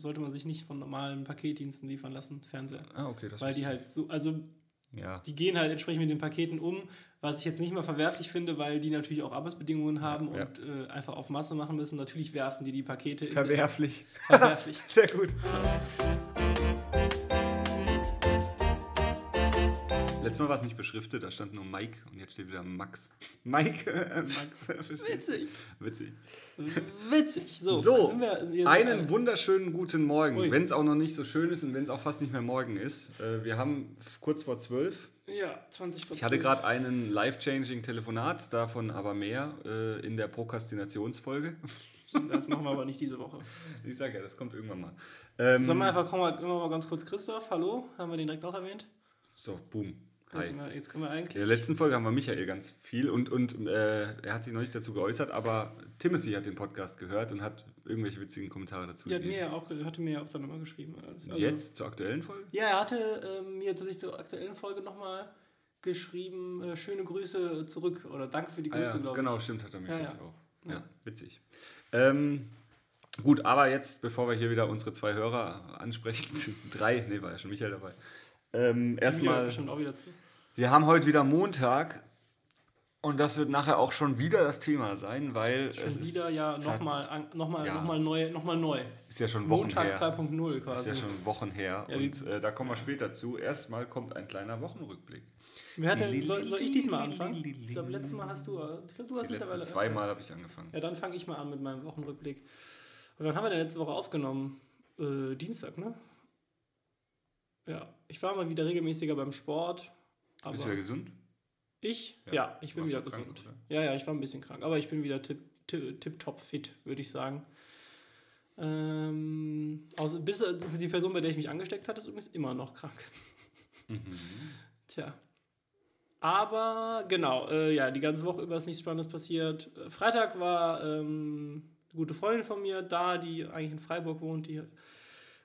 sollte man sich nicht von normalen Paketdiensten liefern lassen, Fernseher. Ah, okay, das Weil die halt so, also Ja. die gehen halt entsprechend mit den Paketen um, was ich jetzt nicht mal verwerflich finde, weil die natürlich auch Arbeitsbedingungen haben ja. und äh, einfach auf Masse machen müssen. Natürlich werfen die die Pakete in Verwerflich. den, verwerflich. Sehr gut. Letztes Mal war es nicht beschriftet, da stand nur Mike und jetzt steht wieder Max. Mike. äh, Max. Witzig. Witzig. Witzig. So, So, wir, einen wunderschönen guten Morgen, wenn es auch noch nicht so schön ist und wenn es auch fast nicht mehr morgen ist. Äh, Wir haben kurz vor zwölf. Ja, 20 vor Ich hatte 12. gerade einen life-changing Telefonat, davon aber mehr äh, in der Prokrastinationsfolge. Das machen wir aber nicht diese Woche. Ich sage ja, das kommt irgendwann mal. Ähm, Sollen wir einfach, komm mal, immer mal ganz kurz Christoph, hallo, haben wir den direkt auch erwähnt? so, boom. Hi. Jetzt können wir- Jetzt können wir In eigentlich. der letzten Folge haben wir Michael ganz viel und, und äh, er hat sich noch nicht dazu geäußert, aber Timothy hat den Podcast gehört und hat irgendwelche witzigen Kommentare dazu mir gegeben. ja auch, hatte mir ja auch dann immer geschrieben. Also, Jetzt zur aktuellen Folge? Ja, er hatte ähm, mir tatsächlich zur aktuellen Folge nochmal geschrieben, äh, schöne Grüße zurück oder danke für die Ah, Grüße, ja, glaube genau, stimmt, hat er mir Ja, ja. auch. Ja, Ja. witzig. Ähm, gut, aber jetzt, bevor wir hier wieder unsere zwei Hörer ansprechen, drei, nee, war ja schon Michael dabei. Ähm, erstmal, wir haben heute wieder Montag und das wird nachher auch schon wieder das Thema sein, weil Schon es wieder ja es hat- nochmal noch mal, Ja. noch mal neu, noch mal neu. ist ja schon Wochen Montag her. 2.0 Ist quasi. ja schon Wochen her Ja, und äh, da kommen wir später zu. Erstmal kommt ein kleiner Wochenrückblick. Wer hat denn, soll, soll ich diesmal anfangen? Ich glaube, letztes Mal hast du, ich glaube, du hast Die mittlerweile. zweimal habe ich angefangen. Ja, dann fange ich mal an mit meinem Wochenrückblick. Und dann haben wir denn letzte Woche aufgenommen? Äh, Dienstag, ne? Ja, ich war mal wieder regelmäßiger beim Sport. Bist du wieder gesund? ich? Ja. Ja, ich bin wieder krank, gesund. oder? ja, ja, ich war ein bisschen krank, aber ich bin wieder tip, tip, tip top fit, würde ich sagen. Ähm, außer, bis äh, die Person, bei der ich mich angesteckt hatte, ist übrigens immer noch krank. Mhm. Tja. Aber genau, äh, ja, die ganze Woche über ist nichts Spannendes passiert. Freitag war ähm, eine gute Freundin von mir da, die eigentlich in Freiburg wohnt, die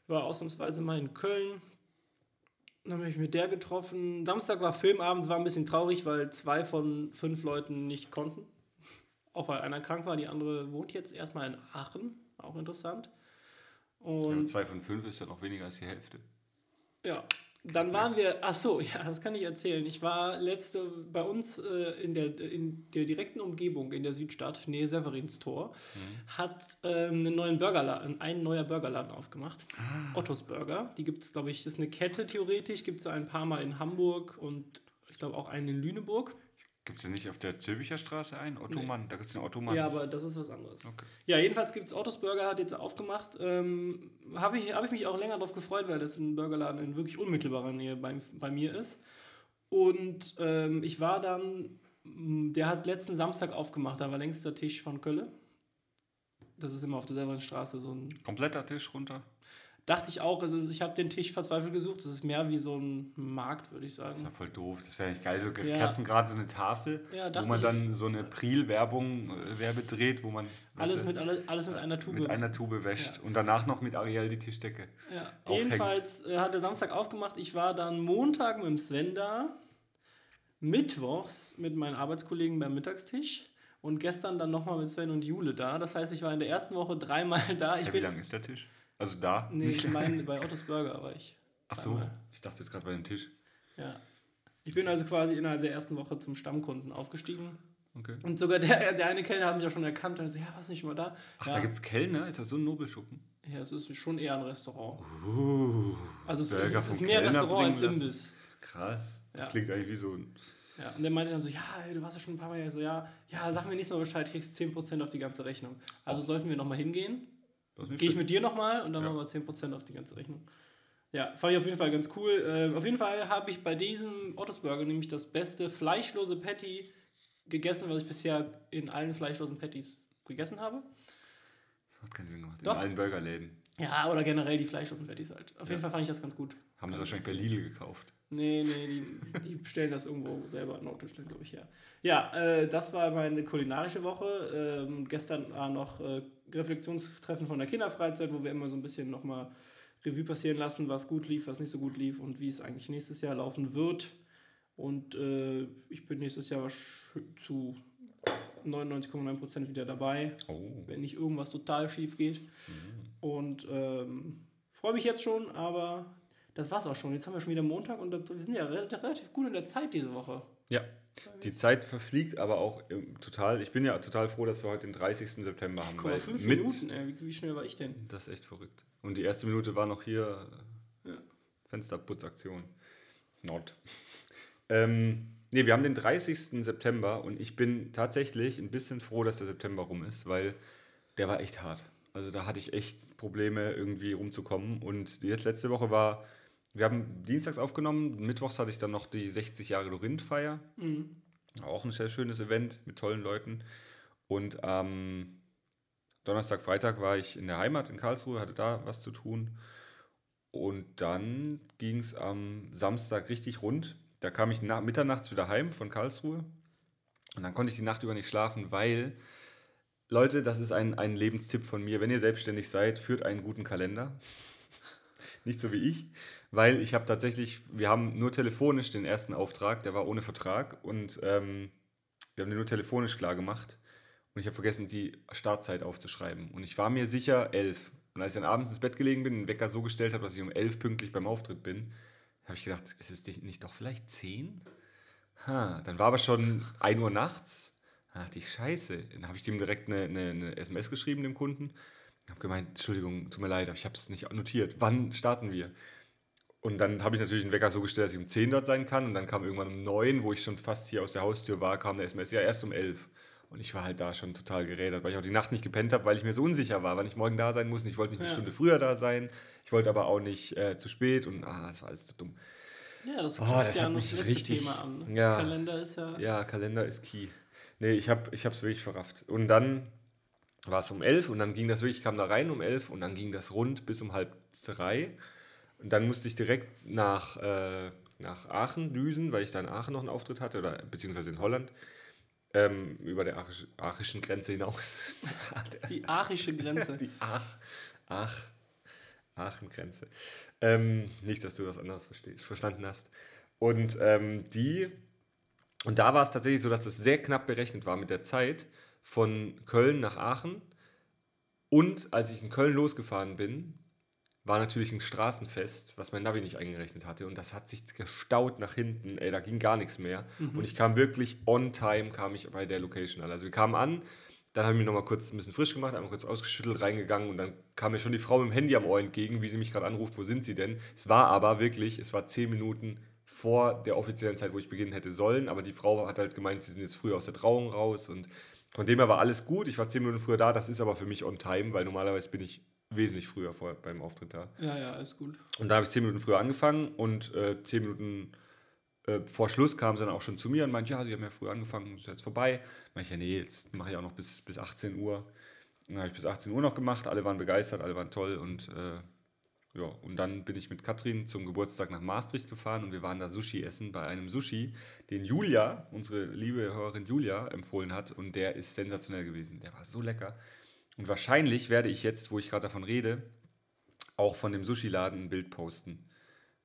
war ausnahmsweise mal in Köln. Dann habe ich mich mit der getroffen. Samstag war Filmabend, war ein bisschen traurig, weil zwei von fünf Leuten nicht konnten. Auch weil einer krank war, die andere wohnt jetzt erstmal in Aachen, auch interessant. Ja, Und zwei von fünf ist ja noch weniger als die Hälfte. ja, dann waren wir, ach so, ja, das kann ich erzählen. Ich war letzte bei uns äh, in, der, in der direkten Umgebung in der Südstadt, Nähe Severinstor, hat ähm, einen neuen Burgerladen, ein neuer Burgerladen aufgemacht. Ottos Burger. Die gibt es, glaube ich, ist eine Kette theoretisch, gibt es ein paar Mal in Hamburg und ich glaube auch einen in Lüneburg. Gibt es denn nicht auf der Zülpicher Straße einen? Otto Nee. Da gibt es einen Otto Mann. Ja, aber das ist was anderes. Okay. Ja, jedenfalls gibt es Ottos Burger, hat jetzt aufgemacht. Ähm, Habe ich, hab ich mich auch länger darauf gefreut, weil das ein Burgerladen in wirklich unmittelbarer Nähe bei, bei mir ist. Und ähm, ich war dann, der hat letzten Samstag aufgemacht, da war längst der Tisch von Kölle. Das ist immer auf der Severinstraße so ein. Kompletter Tisch runter. Dachte ich auch, also ich habe den Tisch verzweifelt gesucht. Das ist mehr wie so ein Markt, würde ich sagen. Ja, voll doof. Das wäre nicht geil. So Ja. Kerzen gerade so eine Tafel, Ja, wo man dann so eine Pril-Werbung, äh, Werbe dreht, wo man Alles mit, alles, alles mit einer Tube. mit einer Tube wäscht Ja. und danach noch mit Ariel die Tischdecke. Ja, aufhängt. jedenfalls äh, hat der Samstag aufgemacht. Ich war dann Montag mit dem Sven da, mittwochs mit meinen Arbeitskollegen beim Mittagstisch und gestern dann nochmal mit Sven und Jule da. Das heißt, ich war in der ersten Woche dreimal da. Ich Ja, wie lang ist der Tisch? Also da? nee, ich meine, bei Ottos Burger war ich. Ach so, dreimal. ich dachte jetzt gerade bei dem Tisch. Ja. Ich bin also quasi innerhalb der ersten Woche zum Stammkunden aufgestiegen. Okay. Und sogar der, der eine Kellner hat mich ja schon erkannt und so, ja, warst nicht schon mal da? Ach, ja, da gibt's Kellner? Ist das so ein Nobelschuppen? ja, es ist schon eher ein Restaurant. Uh, Also es, ist, es ist mehr Kellner Restaurant als. Imbiss. krass. Das Ja. klingt eigentlich wie so ein... Ja, und der meinte dann so, ja, ey, du warst ja schon ein paar Mal hier. Ich So, ja, ja, sag mir nächstes Mal Bescheid, kriegst 10% auf die ganze Rechnung. Also sollten wir nochmal hingehen. Gehe ich mit dir nochmal und dann Ja. machen wir 10% auf die ganze Rechnung. Ja, fand ich auf jeden Fall ganz cool. Äh, auf jeden Fall habe ich bei diesem Ottos Burger nämlich das beste fleischlose Patty gegessen, was ich bisher in allen fleischlosen Patties gegessen habe. Hat keinen Sinn gemacht. Doch. In allen Burgerläden. Ja, oder generell die fleischlosen Patties halt. Auf jeden Fall fand ich das ganz gut. Haben sie wahrscheinlich bei Lidl gekauft. Nee, nee, die, die stellen das irgendwo selber in Norddeutschland, glaube ich, her. Ja, äh, das war meine kulinarische Woche. Ähm, gestern war noch äh, Reflexionstreffen von der Kinderfreizeit, wo wir immer so ein bisschen nochmal Revue passieren lassen, was gut lief, was nicht so gut lief und wie es eigentlich nächstes Jahr laufen wird. Und äh, ich bin nächstes Jahr zu 99,9% wieder dabei, Oh. wenn nicht irgendwas total schief geht. Und ähm, freue mich jetzt schon, aber das war's auch schon. Jetzt haben wir schon wieder Montag und wir sind ja relativ gut in der Zeit diese Woche. Ja, die Zeit verfliegt aber auch ähm, total. Ich bin ja total froh, dass wir heute den 30. September haben. Guck mal, fünf mit, Minuten, ey, wie, wie schnell war ich denn? Das ist echt verrückt. Und die erste Minute war noch hier Ja. Fensterputzaktion. Not. ähm, nee, wir haben den 30. September und ich bin tatsächlich ein bisschen froh, dass der September rum ist, weil der war echt hart. Also da hatte ich echt Probleme, irgendwie rumzukommen. Und jetzt letzte Woche war, wir haben dienstags aufgenommen, mittwochs hatte ich dann noch die 60 Jahre Dorinth-Feier. Auch ein sehr schönes Event mit tollen Leuten. Und am Donnerstag, Freitag war ich in der Heimat in Karlsruhe, hatte da was zu tun. Und dann ging es am Samstag richtig rund. Da kam ich nach, mitternachts wieder heim von Karlsruhe. Und dann konnte ich die Nacht über nicht schlafen, weil, Leute, das ist ein, ein Lebenstipp von mir. Wenn ihr selbstständig seid, führt einen guten Kalender. Nicht so wie ich, weil ich habe tatsächlich, wir haben nur telefonisch den ersten Auftrag, der war ohne Vertrag und ähm, wir haben den nur telefonisch klar gemacht. Und ich habe vergessen, die Startzeit aufzuschreiben. Und ich war mir sicher elf. Und als ich dann abends ins Bett gelegen bin, den Wecker so gestellt habe, dass ich um elf pünktlich beim Auftritt bin, habe ich gedacht, ist es nicht doch vielleicht zehn? Ha, dann war aber schon 1 Uhr nachts. Ach, die Scheiße. Dann habe ich dem direkt eine, eine, eine SMS geschrieben, dem Kunden. Ich habe gemeint, Entschuldigung, tut mir leid, aber ich habe es nicht notiert. Wann starten wir? Und dann habe ich natürlich den Wecker so gestellt, dass ich um 10 dort sein kann. Und dann kam irgendwann um 9, wo ich schon fast hier aus der Haustür war, kam eine SMS, ja, erst um 11. Und ich war halt da schon total gerädert, weil ich auch die Nacht nicht gepennt habe, weil ich mir so unsicher war, wann ich morgen da sein muss. Und ich wollte nicht eine Ja. Stunde früher da sein. Ich wollte aber auch nicht äh, zu spät. Und ah, das war alles zu dumm. Ja, das Oh, das ja hat mich richtig- Thema an. Ne? ja. Kalender ist ja. Ja, Kalender ist key. Nee, ich habe es wirklich verrafft. Und dann war es um 11 und dann ging das wirklich, ich kam da rein um 11 und dann ging das rund bis um halb drei. Und dann musste ich direkt nach, äh, nach Aachen düsen, weil ich da in Aachen noch einen Auftritt hatte, oder beziehungsweise in Holland, ähm, über der Aachisch, aachischen Grenze hinaus. Die aachische Grenze. Die Aach, Aach, Aachen-Grenze. Ähm, nicht, dass du das anders verstanden hast. Und ähm, die, und da war es tatsächlich so, dass es sehr knapp berechnet war mit der Zeit von Köln nach Aachen. Und als ich in Köln losgefahren bin, war natürlich ein Straßenfest, was mein Navi nicht eingerechnet hatte. Und das hat sich gestaut nach hinten. Ey, da ging gar nichts mehr. Und ich kam wirklich on time, kam ich bei der Location an. Also wir kamen an, dann habe ich mich nochmal kurz ein bisschen frisch gemacht, einmal kurz ausgeschüttelt, reingegangen und dann kam mir schon die Frau mit dem Handy am Ohr entgegen, wie sie mich gerade anruft, wo sind sie denn? Es war aber wirklich, es war zehn Minuten vor der offiziellen Zeit, wo ich beginnen hätte sollen, aber die Frau hat halt gemeint, sie sind jetzt früher aus der Trauung raus und von dem her war alles gut. Ich war zehn Minuten früher da, das ist aber für mich on time, weil normalerweise bin ich wesentlich früher vor, beim Auftritt da. Ja, ja, ist gut. Und da habe ich zehn Minuten früher angefangen und äh, zehn Minuten äh, vor Schluss kam sie dann auch schon zu mir und meinte, ja, sie haben ja früher angefangen, ist jetzt vorbei. Meinte ich, ja, nee, jetzt mache ich auch noch bis, bis 18 Uhr. Dann habe ich bis 18 Uhr noch gemacht, alle waren begeistert, alle waren toll und äh, ja, und dann bin ich mit Katrin zum Geburtstag nach Maastricht gefahren und wir waren da Sushi essen bei einem Sushi, den Julia, unsere liebe Hörerin Julia, empfohlen hat und der ist sensationell gewesen. Der war so lecker. Und wahrscheinlich werde ich jetzt, wo ich gerade davon rede, auch von dem Sushi-Laden ein Bild posten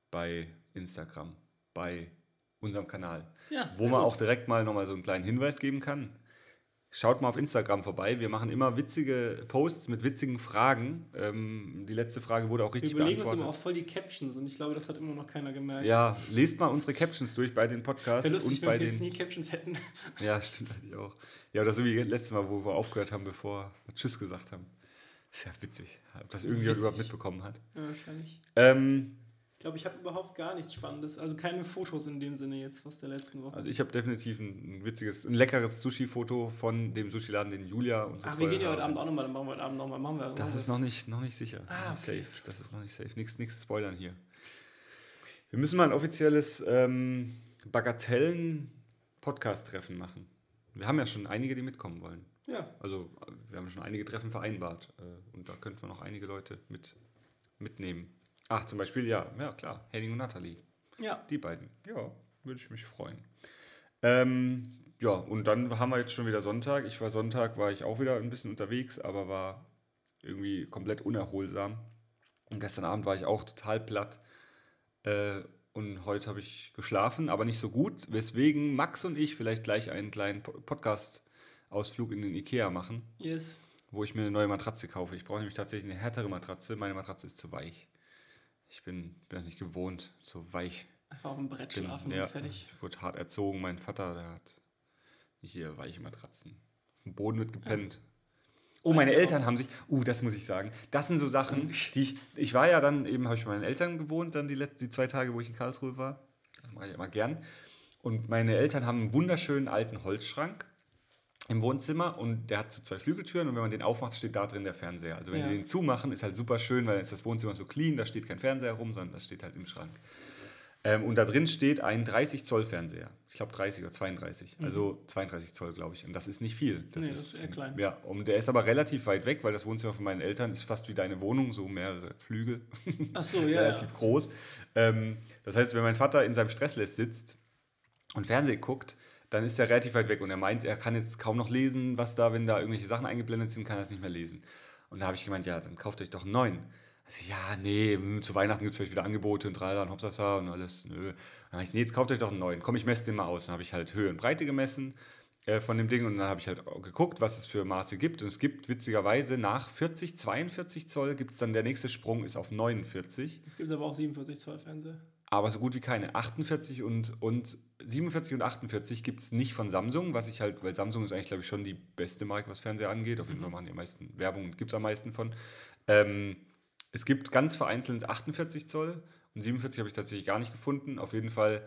bei Instagram, bei unserem Kanal. Ja, wo man gut. auch direkt mal nochmal so einen kleinen Hinweis geben kann. Schaut mal auf Instagram vorbei. Wir machen immer witzige Posts mit witzigen Fragen. Ähm, die letzte Frage wurde auch Wir richtig überlegen uns beantwortet. immer auch voll die Captions und ich glaube, das hat immer noch keiner gemerkt. Ja, lest mal unsere Captions durch bei den Podcasts Wäre lustig, und wenn bei wir jetzt den. nie Captions hätten. Ja, stimmt eigentlich auch. Ja, oder so wie letztes Mal, wo wir aufgehört haben, bevor wir Tschüss gesagt haben. Ist ja witzig, ob das irgendjemand überhaupt mitbekommen hat. Ja, wahrscheinlich. Ähm, glaube, ich habe überhaupt gar nichts Spannendes. Also keine Fotos in dem Sinne jetzt aus der letzten Woche. also ich habe definitiv ein, witziges, ein leckeres Sushi-Foto von dem Sushi-Laden, den Julia und so Ach, wir gehen ja heute Abend auch nochmal, dann machen wir heute Abend nochmal. Machen wir, Das machen ist noch nicht, noch nicht sicher. Ah, okay. safe. Das ist noch nicht safe. Nichts, nichts spoilern hier. Wir müssen mal ein offizielles ähm, Bagatellen-Podcast-Treffen machen. Wir haben ja schon einige, die mitkommen wollen. Ja, Also wir haben schon einige Treffen vereinbart. Äh, und da könnten wir noch einige Leute mit, mitnehmen. Ach, zum Beispiel, ja, ja klar, Henning und Nathalie. ja. Die beiden. Ja, würde ich mich freuen. Ähm, ja, und dann haben wir jetzt schon wieder Sonntag. Ich war Sonntag, war ich auch wieder ein bisschen unterwegs, aber war irgendwie komplett unerholsam. Und gestern Abend war ich auch total platt. Äh, und heute habe ich geschlafen, aber nicht so gut, weswegen Max und ich vielleicht gleich einen kleinen Po- Podcast-Ausflug in den Ikea machen. Yes. wo ich mir eine neue Matratze kaufe. Ich brauche nämlich tatsächlich eine härtere Matratze. Meine Matratze ist zu weich. Ich bin, bin das nicht gewohnt, so weich. Einfach auf dem Brett bin, schlafen ja, und fertig. Ich wurde hart erzogen. Mein Vater, der hat nicht hier weiche Matratzen. Auf dem Boden wird gepennt. Oh, meine. Eltern haben sich, uh, das muss ich sagen, das sind so Sachen, die ich, ich war ja dann eben, habe ich bei meinen Eltern gewohnt, dann die, letzten, die zwei Tage, wo ich in Karlsruhe war. Das mache ich immer gern. Und meine Eltern haben einen wunderschönen alten Holzschrank im Wohnzimmer und der hat so zwei Flügeltüren und wenn man den aufmacht, steht da drin der Fernseher. Also wenn Ja. die den zumachen, ist halt super schön, weil dann ist das Wohnzimmer so clean, da steht kein Fernseher rum, sondern das steht halt im Schrank. Ähm, und da drin steht ein 30 Zoll Fernseher. Ich glaube 30 oder 32. Also 32 Zoll, glaube ich. Und das ist nicht viel. Das, Mhm. Nee, ist, das ist eher klein. Ja, und der ist aber relativ weit weg, weil das Wohnzimmer von meinen Eltern ist fast wie deine Wohnung, so mehrere Flügel. Ach so, ja. relativ ja. groß. Ähm, das heißt, wenn mein Vater in seinem Stressless sitzt und Fernsehen guckt, dann ist er relativ weit weg und er meint, er kann jetzt kaum noch lesen, was da, wenn da irgendwelche Sachen eingeblendet sind, kann er es nicht mehr lesen. Und da habe ich gemeint, ja, dann kauft euch doch einen neuen. Also, ja, nee, hm, zu Weihnachten gibt es vielleicht wieder Angebote und tralala und hopsasa und alles. Nö. Dann habe ich, nee, jetzt kauft euch doch einen neuen. Komm, ich messe den mal aus. Dann habe ich halt Höhe und Breite gemessen äh, von dem Ding und dann habe ich halt geguckt, was es für Maße gibt. Und es gibt witzigerweise nach 40, 42 Zoll gibt es dann der nächste Sprung ist auf 49 Es gibt aber auch 47 Zoll Fernseher. Aber so gut wie keine. 48 und, und 47 und 48 gibt es nicht von Samsung, was ich halt, weil Samsung ist eigentlich, glaube ich, schon die beste Marke, was Fernseher angeht. Auf jeden Fall machen die am meisten Werbung und gibt es am meisten von. Ähm, es gibt ganz vereinzelt 48 Zoll und 47 habe ich tatsächlich gar nicht gefunden. Auf jeden Fall,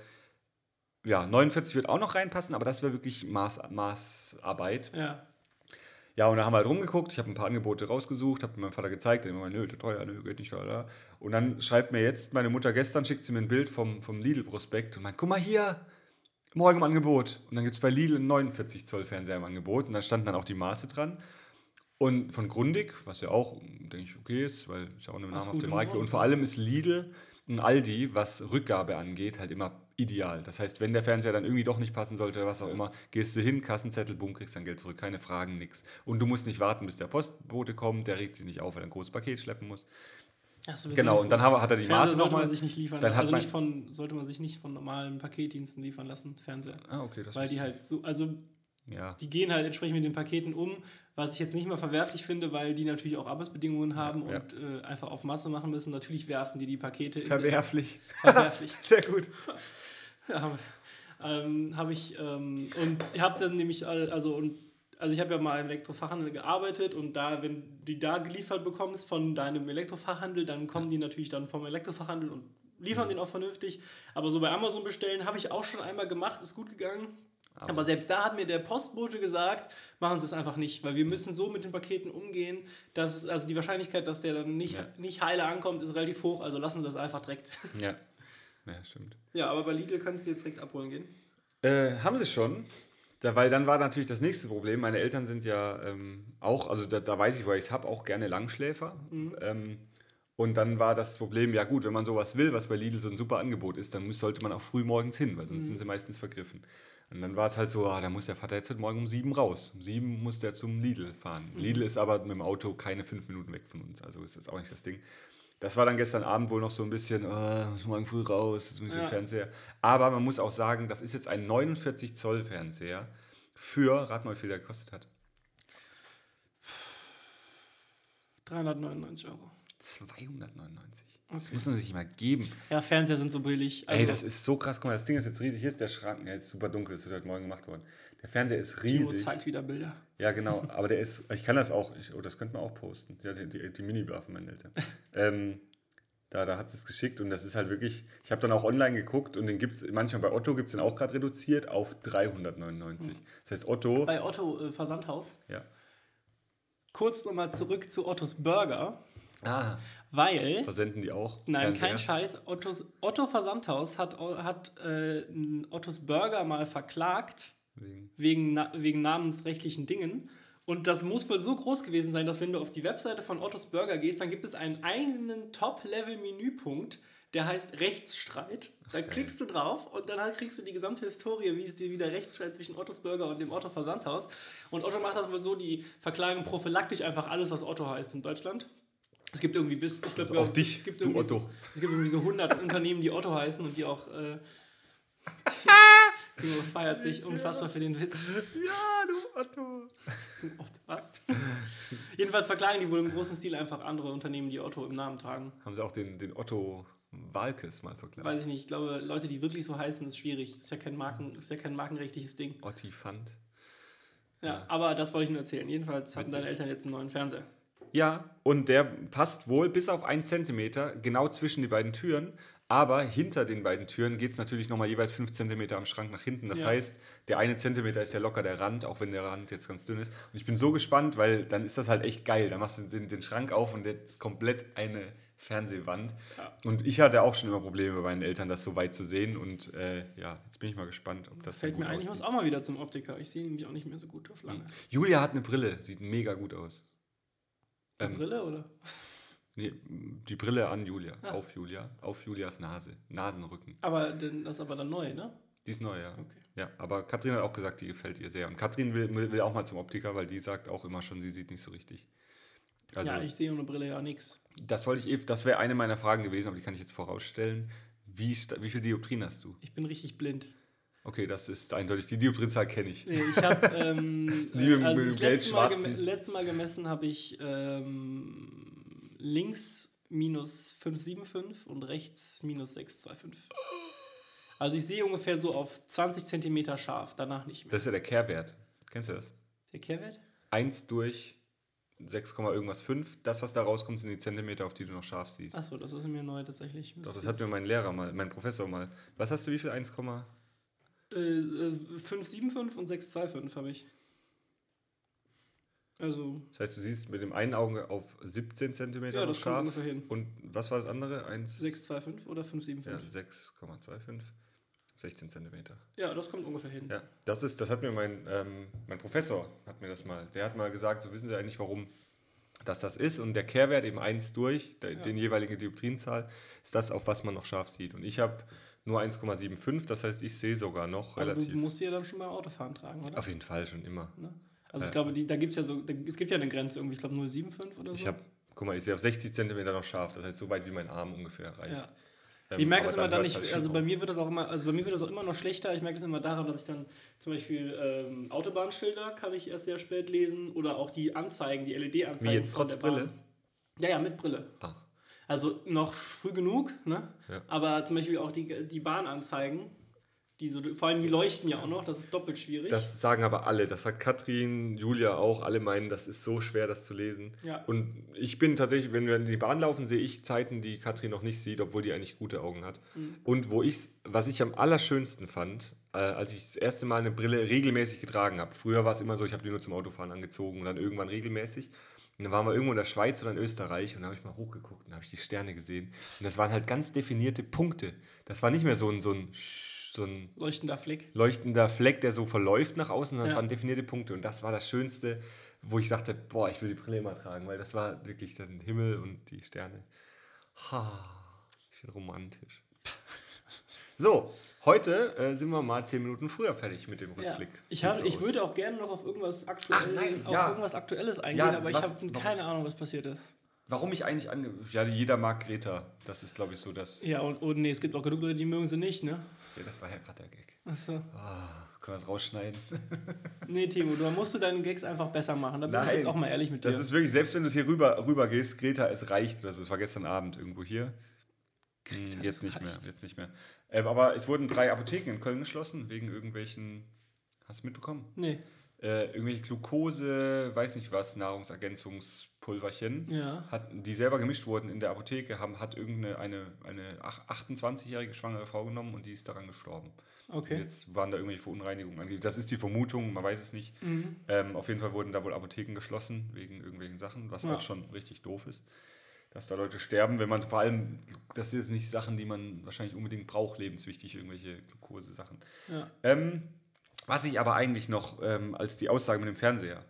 ja, 49 wird auch noch reinpassen, aber das wäre wirklich Maß, Maßarbeit. Ja. Ja, und da haben wir halt rumgeguckt. Ich habe ein paar Angebote rausgesucht, habe meinem Vater gezeigt. Der immer, nö, zu teuer, nö, geht nicht, da. Und dann schreibt mir jetzt meine Mutter gestern, schickt sie mir ein Bild vom, vom Lidl-Prospekt und meint, guck mal hier, morgen im Angebot. Und dann gibt es bei Lidl einen 49 Zoll Fernseher im Angebot. Und da standen dann auch die Maße dran. Und von Grundig, was ja auch, denke ich, okay ist, weil ist ja auch eine namhafte Marke. Und vor allem ist Lidl und Aldi, was Rückgabe angeht, halt immer ideal. Das heißt, wenn der Fernseher dann irgendwie doch nicht passen sollte oder was auch immer, gehst du hin, Kassenzettel, bumm, kriegst dein Geld zurück. Keine Fragen, nix. Und du musst nicht warten, bis der Postbote kommt, der regt sich nicht auf, weil er ein großes Paket schleppen muss. Sowieso Genau, und dann so. hat- er die Fernseher Maße sollte nochmal. man sich nicht liefern Dann also nicht von, sollte man sich nicht von normalen Paketdiensten liefern lassen, Fernseher. Ah, okay, das Weil die halt so, also ja. die gehen halt entsprechend mit den Paketen um, was ich jetzt nicht mal verwerflich finde, weil die natürlich auch Arbeitsbedingungen haben ja. und äh, einfach auf Masse machen müssen. Natürlich werfen die die Pakete in Verwerflich. verwerflich. Sehr gut. Ja, ähm, habe ich ähm, und ich habe dann nämlich also und also ich habe ja mal im Elektrofachhandel gearbeitet und da wenn du die da geliefert bekommst von deinem Elektrofachhandel, dann kommen die natürlich dann vom Elektrofachhandel und liefern den auch vernünftig. Aber so bei Amazon bestellen habe ich auch schon einmal gemacht, ist gut gegangen. Aber, selbst da hat mir der Postbote gesagt, machen Sie es einfach nicht, weil wir müssen so mit den Paketen umgehen, dass es, also die Wahrscheinlichkeit, dass der dann nicht, Ja. nicht heile ankommt, ist relativ hoch, also lassen Sie das einfach direkt. Ja. Ja, stimmt. Ja, aber bei Lidl kannst du jetzt direkt abholen gehen. Äh, haben sie schon. Da, weil dann war natürlich das nächste Problem. Meine Eltern sind ja ähm, auch, also da, da weiß ich, weil ich es habe, auch gerne Langschläfer. Ähm, und dann war das Problem, ja gut, wenn man sowas will, was bei Lidl so ein super Angebot ist, dann muss, sollte man auch früh morgens hin, weil sonst sind sie meistens vergriffen. Und dann war es halt so, ah, da muss der Vater jetzt heute Morgen um sieben raus. Um sieben muss der zum Lidl fahren. Lidl ist aber mit dem Auto keine fünf Minuten weg von uns, also ist das auch nicht das Ding. Das war dann gestern Abend wohl noch so ein bisschen, oh, muss morgen früh raus, jetzt muss ich Ja. den Fernseher. Aber man muss auch sagen, das ist jetzt ein 49 Zoll Fernseher für, rat mal, wie viel der gekostet hat. 399 Euro. 299. Das Okay. muss man sich mal geben. Ja, Fernseher sind so billig. Also, Ey, das ist so krass. Guck mal, das Ding ist jetzt riesig. Hier ist der Schrank. Ja, ist super dunkel. Das ist heute Morgen gemacht worden. Der Fernseher ist Timo riesig. zeigt wieder Bilder. Ja, genau. Aber der ist, ich kann das auch, ich, oh, das könnte man auch posten. Ja, die, die, die Minibar von meinen Eltern. ähm, da, da hat es geschickt und das ist halt wirklich, ich habe dann auch online geguckt und den gibt es, manchmal bei Otto gibt es den auch gerade reduziert auf 399. Das heißt, Otto, Bei Otto äh, Versandhaus. ja. Kurz nochmal zurück zu Ottos Burger, Ah, weil. versenden die auch? Nein, kein Scheiß. Ottos, Otto Versandhaus hat, hat äh, Ottos Burger mal verklagt Wegen- wegen, na, wegen namensrechtlichen Dingen. Und das muss wohl so groß gewesen sein, dass wenn du auf die Webseite von Ottos Burger gehst, dann gibt es einen eigenen Top-Level-Menüpunkt, der heißt Rechtsstreit. Da klickst du drauf und dann kriegst du die gesamte Historie, wie es dir wieder Rechtsstreit zwischen Ottos Burger und dem Otto Versandhaus. Und Otto macht das wohl so, die verklagen prophylaktisch einfach alles, was Otto heißt in Deutschland. Es gibt irgendwie bis, ich glaube, Also auch dich, es gibt du Otto. So, es gibt irgendwie so 100 Unternehmen, die Otto heißen und die auch, äh, Timo feiert sich unfassbar für den Witz. Ja, du Otto. Du Otto, was? Jedenfalls verklagen die wohl im großen Stil einfach andere Unternehmen, die Otto im Namen tragen. Haben sie auch den, den Otto Walkes mal verklagt? Weiß ich nicht. Ich glaube, Leute, die wirklich so heißen, ist schwierig. Das ist ja kein, Marken, ist ja kein markenrechtliches Ding. Otti Fand. Ja, aber das wollte ich nur erzählen. Jedenfalls hatten Witzig. deine Eltern jetzt einen neuen Fernseher. Ja, und der passt wohl bis auf einen Zentimeter genau zwischen die beiden Türen. Aber hinter den beiden Türen geht es natürlich nochmal jeweils 5 Zentimeter am Schrank nach hinten. Das Ja. heißt, der eine Zentimeter ist ja locker der Rand, auch wenn der Rand jetzt ganz dünn ist. Und ich bin so gespannt, weil dann ist das halt echt geil. Da machst du den, den Schrank auf und jetzt komplett eine Fernsehwand. Ja. Und ich hatte auch schon immer Probleme bei meinen Eltern, das so weit zu sehen. Und äh, ja, jetzt bin ich mal gespannt, ob das Fällt dann mir eigentlich muss aussieht. auch mal wieder zum Optiker. Ich sehe nämlich auch nicht mehr so gut auf lange. Julia hat eine Brille, sieht mega gut aus. Eine Ähm, Brille oder? Nee, die Brille an Julia, auf Julia, auf Julias Nase, Nasenrücken. Aber denn, das ist aber dann neu, ne? Die ist neu, ja. Okay. Ja, aber Katrin hat auch gesagt, die gefällt ihr sehr. Und Katrin will, will auch mal zum Optiker, weil die sagt auch immer schon, sie sieht nicht so richtig. Also, ja, ich sehe ohne Brille ja nichts. das wollte ich, eh- das wäre eine meiner Fragen gewesen, aber die kann ich jetzt vorausstellen. Wie, wie viel Dioptrien hast du? Ich bin richtig blind. Okay, das ist eindeutig. Die Dioptrienzahl kenne ich. Nee, ich habe ähm, die mit- also mit das dem letzte Mal, gem letzte Mal gemessen habe ich ähm, links minus 575 und rechts minus 625. Also ich sehe ungefähr so auf 20 Zentimeter scharf, danach nicht mehr. Das ist ja der Kehrwert. Kennst du das? Der Kehrwert? 1 durch 6, irgendwas 5. Das, was da rauskommt, sind die Zentimeter, auf die du noch scharf siehst. Achso, das ist mir neu tatsächlich. Doch, das hat mir mein Lehrer mal, mein Professor mal. Was hast du, wie viel? 1, äh, äh, 575 und 625 habe ich. Also, das heißt, du siehst mit dem einen Auge auf 17 Zentimeter ja, das kommt scharf. ungefähr hin. Und was war das andere? 1, 625 oder ja, 575? 6,25. 16 Zentimeter. Ja, das kommt ungefähr hin. Ja, das ist, das hat mir mein, ähm, mein Professor, hat mir das mal, der hat mal gesagt, so wissen Sie eigentlich, warum das das ist und der Kehrwert eben 1 durch, der, den jeweilige Dioptrienzahl, ist das, auf was man noch scharf sieht. Und ich habe nur 1,75, das heißt, ich sehe sogar noch Aber relativ. du musst die ja dann schon beim Autofahren tragen, oder? auf jeden Fall schon immer. Ne? Also ich glaube, die, da gibt es ja so, da, es gibt ja eine Grenze irgendwie, ich glaube 0,75 oder so. Ich habe, guck mal, ich sehe auf 60 Zentimeter noch scharf, das heißt, so weit wie mein Arm ungefähr reicht. ja. Ähm, Ich merke das immer dann nicht, halt also bei mir wird das auch immer, also bei mir wird das auch immer noch schlechter. Ich merke das immer daran, dass ich dann zum Beispiel ähm, Autobahnschilder kann ich erst sehr spät lesen oder auch die Anzeigen, die LED-Anzeigen. Wie jetzt, trotz. Brille? Ja, ja, mit Brille. Ah. Also noch früh genug, ne? Ja. Aber zum Beispiel auch die, die Bahnanzeigen, die so, vor allem die leuchten ja auch noch, das ist doppelt schwierig. Das sagen aber alle. Das sagt Katrin, Julia auch. Alle meinen, das ist so schwer, das zu lesen. Ja. Und ich bin tatsächlich, wenn wir in die Bahn laufen, sehe ich Zeiten, die Katrin noch nicht sieht, obwohl die eigentlich gute Augen hat. Mhm. Und wo ich, was ich am allerschönsten fand, äh, als ich das erste Mal eine Brille regelmäßig getragen habe. Früher war es immer so, ich habe die nur zum Autofahren angezogen und dann irgendwann regelmäßig. Und dann waren wir irgendwo in der Schweiz oder in Österreich und da habe ich mal hochgeguckt und habe ich die Sterne gesehen. Und das waren halt ganz definierte Punkte. Das war nicht mehr so ein, so ein, so ein Leuchtender Fleck. leuchtender Fleck, der so verläuft nach außen. Das Ja. waren definierte Punkte. Und das war das Schönste, wo ich dachte, boah, ich will die Brille immer tragen, weil das war wirklich der Himmel und die Sterne. Ha, ich bin romantisch. So, heute äh, sind wir mal zehn Minuten früher fertig mit dem Ja. Rückblick. Ich, Sieht hab, so ich würde auch gerne noch auf irgendwas, aktuell, Ach nein, auf ja. irgendwas Aktuelles eingehen, Ja, aber ich was- habe warum? keine Ahnung, was passiert ist. Warum ich eigentlich ange... Ja, jeder mag Greta. Das ist, glaube ich, so das... Ja, und, und nee, es gibt auch genug Leute, die mögen sie nicht, ne? Ja, das war ja gerade der Gag. Achso. Ah, können wir das rausschneiden? Nee, Timo, da musst du deine Gags einfach besser machen. Da bin ich Nein, jetzt auch mal ehrlich mit dir. Das ist wirklich, selbst wenn du es hier rüber, rüber gehst, Greta, es reicht. Es war gestern Abend irgendwo hier. Hm, jetzt nicht mehr, jetzt nicht mehr. Ähm, aber es wurden drei Apotheken in Köln geschlossen, wegen irgendwelchen, hast du mitbekommen? nee, Äh, irgendwelche Glucose, weiß nicht was, Nahrungsergänzungspulverchen, ja. hat, die selber gemischt wurden in der Apotheke, haben, hat irgendeine eine, eine ach- 28-jährige schwangere Frau genommen und die ist daran gestorben. Und Okay. jetzt waren da irgendwelche Verunreinigungen angeblich. Das ist die Vermutung, man weiß es nicht. Mhm. Ähm, auf jeden Fall wurden da wohl Apotheken geschlossen wegen irgendwelchen Sachen, was Ja. auch schon richtig doof ist. Dass da Leute sterben, wenn man vor allem, das sind jetzt nicht Sachen, die man wahrscheinlich unbedingt braucht, lebenswichtig, irgendwelche Glukose-Sachen. Ja. Ähm, was ich aber eigentlich noch ähm, als die Aussage mit dem Fernseher.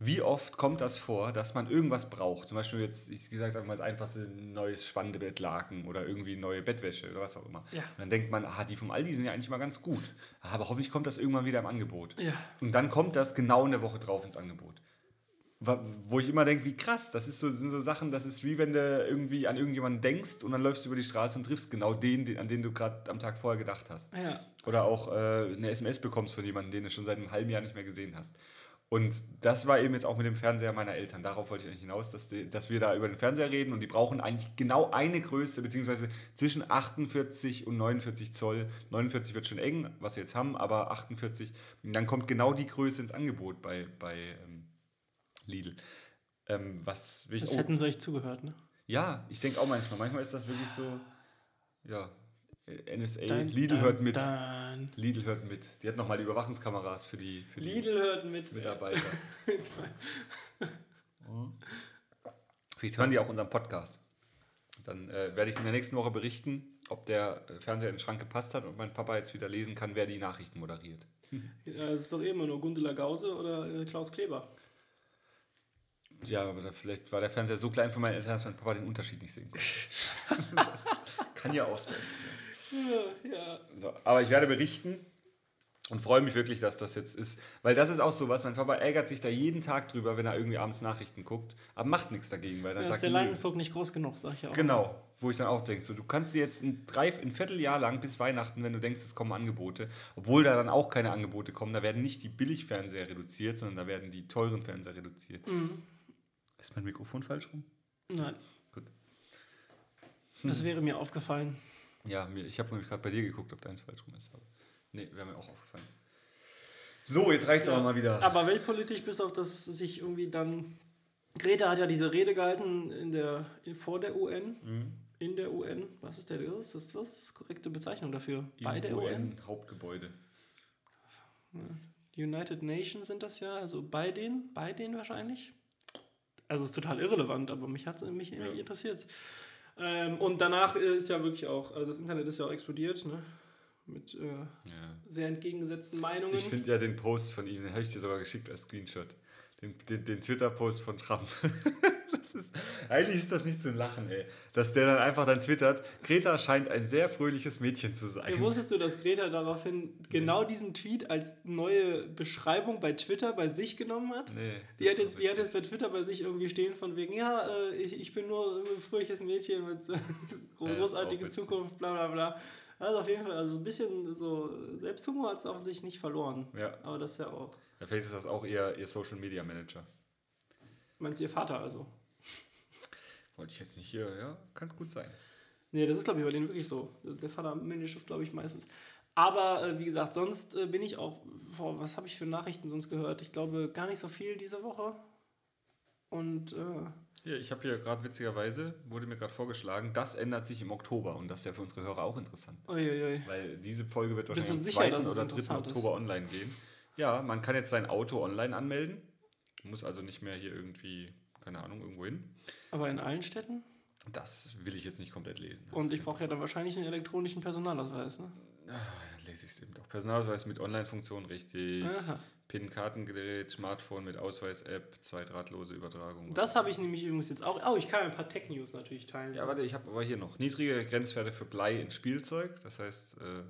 Wie oft kommt das vor, dass man irgendwas braucht? Zum Beispiel jetzt, ich gesagt habe mal das einfachste ein neues spannende Bettlaken oder irgendwie neue Bettwäsche oder was auch immer. Ja. Und dann denkt man, ah, die vom Aldi sind ja eigentlich mal ganz gut. Aber hoffentlich kommt das irgendwann wieder im Angebot. Ja. Und dann kommt das genau eine Woche drauf ins Angebot. Wo ich immer denke, wie krass, das ist so, sind so Sachen, das ist wie wenn du irgendwie an irgendjemanden denkst und dann läufst du über die Straße und triffst genau den, den an den du gerade am Tag vorher gedacht hast. Ja. Oder auch äh, eine SMS bekommst von jemandem, den du schon seit einem halben Jahr nicht mehr gesehen hast. Und das war eben jetzt auch mit dem Fernseher meiner Eltern. Darauf wollte ich eigentlich hinaus, dass, die, dass wir da über den Fernseher reden und die brauchen eigentlich genau eine Größe, beziehungsweise zwischen 48 und 49 Zoll. 49 wird schon eng, was wir jetzt haben, aber 48, dann kommt genau die Größe ins Angebot bei, bei ähm, Lidl. Ähm, was will ich, Als oh, hätten sie euch zugehört, ne? Ja, ich denke auch manchmal. Manchmal ist das wirklich so, ja, NSA, dun, Lidl dun, hört mit. Dun. Lidl hört mit. Die hat nochmal die Überwachungskameras für die, für Lidl die hört mit. Mitarbeiter. Vielleicht hören die auch unseren Podcast. Dann äh, werde ich in der nächsten Woche berichten, ob der Fernseher in den Schrank gepasst hat und mein Papa jetzt wieder lesen kann, wer die Nachrichten moderiert. Ja, es ist doch immer nur Gundela Gause oder äh, Klaus Kleber. Ja, aber da, vielleicht war der Fernseher so klein für meine Eltern, dass mein Papa den Unterschied nicht sehen konnte. kann ja auch sein. Ja. So, aber ich werde berichten und freue mich wirklich, dass das jetzt ist. Weil das ist auch so was. Mein Papa ärgert sich da jeden Tag drüber, wenn er irgendwie abends Nachrichten guckt, aber macht nichts dagegen. Weil dann ja, sagt, ist der Leidensdruck nicht groß genug, sag ich auch. Genau, wo ich dann auch denke, so, du kannst dir jetzt ein, drei, ein Vierteljahr lang bis Weihnachten, wenn du denkst, es kommen Angebote, obwohl da dann auch keine Angebote kommen, da werden nicht die Billigfernseher reduziert, sondern da werden die teuren Fernseher reduziert. Mhm. Ist mein Mikrofon falsch rum? Nein. Gut. Hm. Das wäre mir aufgefallen. Ja, mir, ich habe nämlich gerade bei dir geguckt, ob deins falsch rum ist. Aber nee, wäre mir auch aufgefallen. So, jetzt reicht es ja, aber mal wieder. Aber weltpolitisch, bis auf das sich irgendwie dann. Greta hat ja diese Rede gehalten in der, vor der UN. Mhm. In der UN. Was ist der? Was ist das, was ist die korrekte Bezeichnung dafür? Im bei der UN? UN Hauptgebäude. United Nations sind das ja, also bei denen, bei denen wahrscheinlich. Also ist total irrelevant, aber mich hat mich ja. interessiert. Ähm, und danach ist ja wirklich auch, also das Internet ist ja auch explodiert, ne? Mit äh, ja. sehr entgegengesetzten Meinungen. Ich finde ja den Post von ihm, den habe ich dir sogar geschickt als Screenshot. Den, den, den Twitter-Post von Trump. das ist, eigentlich ist das nicht zum Lachen, ey. Dass der dann einfach dann twittert, Greta scheint ein sehr fröhliches Mädchen zu sein. Ja, wusstest du, dass Greta daraufhin genau nee. diesen Tweet als neue Beschreibung bei Twitter bei sich genommen hat? Nee. Die hat, jetzt, die hat jetzt bei Twitter bei sich irgendwie stehen von wegen, ja, äh, ich, ich bin nur ein fröhliches Mädchen mit äh, großartige Zukunft, bla bla bla. Also auf jeden Fall, also ein bisschen so Selbsthumor hat es auf sich nicht verloren. Ja. Aber das ist ja auch. Ja, vielleicht ist das auch ihr, ihr Social Media Manager. Meinst du ihr Vater also? Wollte ich jetzt nicht hier, ja, kann gut sein. Nee, das ist, glaube ich, bei denen wirklich so. Der Vater managt das, glaube ich, meistens. Aber äh, wie gesagt, sonst äh, bin ich auch, boah, was habe ich für Nachrichten sonst gehört? Ich glaube, gar nicht so viel diese Woche. Und. Äh, ja, ich habe hier gerade witzigerweise, wurde mir gerade vorgeschlagen, das ändert sich im Oktober und das ist ja für unsere Hörer auch interessant. Uiuiui. Weil diese Folge wird wahrscheinlich am 2. oder 3. Oktober online gehen. Ja, man kann jetzt sein Auto online anmelden. Muss also nicht mehr hier irgendwie keine Ahnung, irgendwo hin. Aber in allen Städten? Das will ich jetzt nicht komplett lesen. Und ich brauche ja dann wahrscheinlich einen elektronischen Personalausweis, ne? Ah, lese ich es eben doch. Personalausweis mit Online-Funktion, richtig. PIN-Kartengerät, Smartphone mit Ausweis-App, zwei drahtlose Übertragung. Das habe ich nämlich übrigens jetzt auch. Oh, ich kann ein paar Tech-News natürlich teilen. Ja, warte, ich habe aber hier noch niedrige Grenzwerte für Blei in Spielzeug. Das heißt, äh,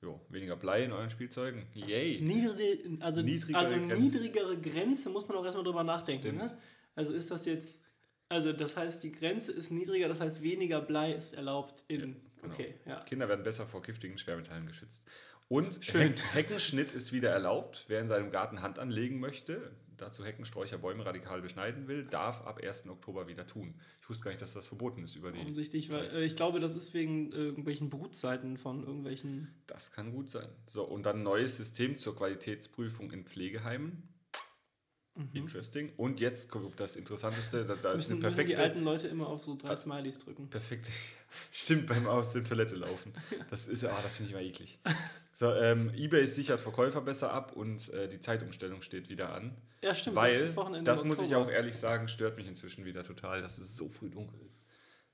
jo, weniger Blei in euren Spielzeugen. Yay! Niedrige, also, niedrigere, also niedrigere Grenze muss man auch erstmal drüber nachdenken. Ne? Also ist das jetzt, also das heißt, die Grenze ist niedriger, das heißt, weniger Blei ist erlaubt in. Ja, genau. Okay, ja. Kinder werden besser vor giftigen Schwermetallen geschützt. Und Schön. Heckenschnitt ist wieder erlaubt. Wer in seinem Garten Hand anlegen möchte, dazu Hecken, Sträucher, Bäume radikal beschneiden will, darf ab 1. Oktober wieder tun. Ich wusste gar nicht, dass das verboten ist über die. Offensichtlich, weil äh, ich glaube, das ist wegen äh, irgendwelchen Brutzeiten von irgendwelchen. Das kann gut sein. So, und dann neues System zur Qualitätsprüfung in Pflegeheimen. Mhm. Interesting. Und jetzt kommt das Interessanteste. Da, da müssen, ist eine perfekte, müssen die alten Leute immer auf so drei ah, Smileys drücken. Perfekt. Stimmt, beim aus der Toilette laufen. Das ist, ah, das finde ich mal eklig. So, ähm, eBay sichert Verkäufer besser ab und äh, die Zeitumstellung steht wieder an. Ja, stimmt. Weil, das, das muss ich auch ehrlich sagen, stört mich inzwischen wieder total, dass es so früh dunkel ist.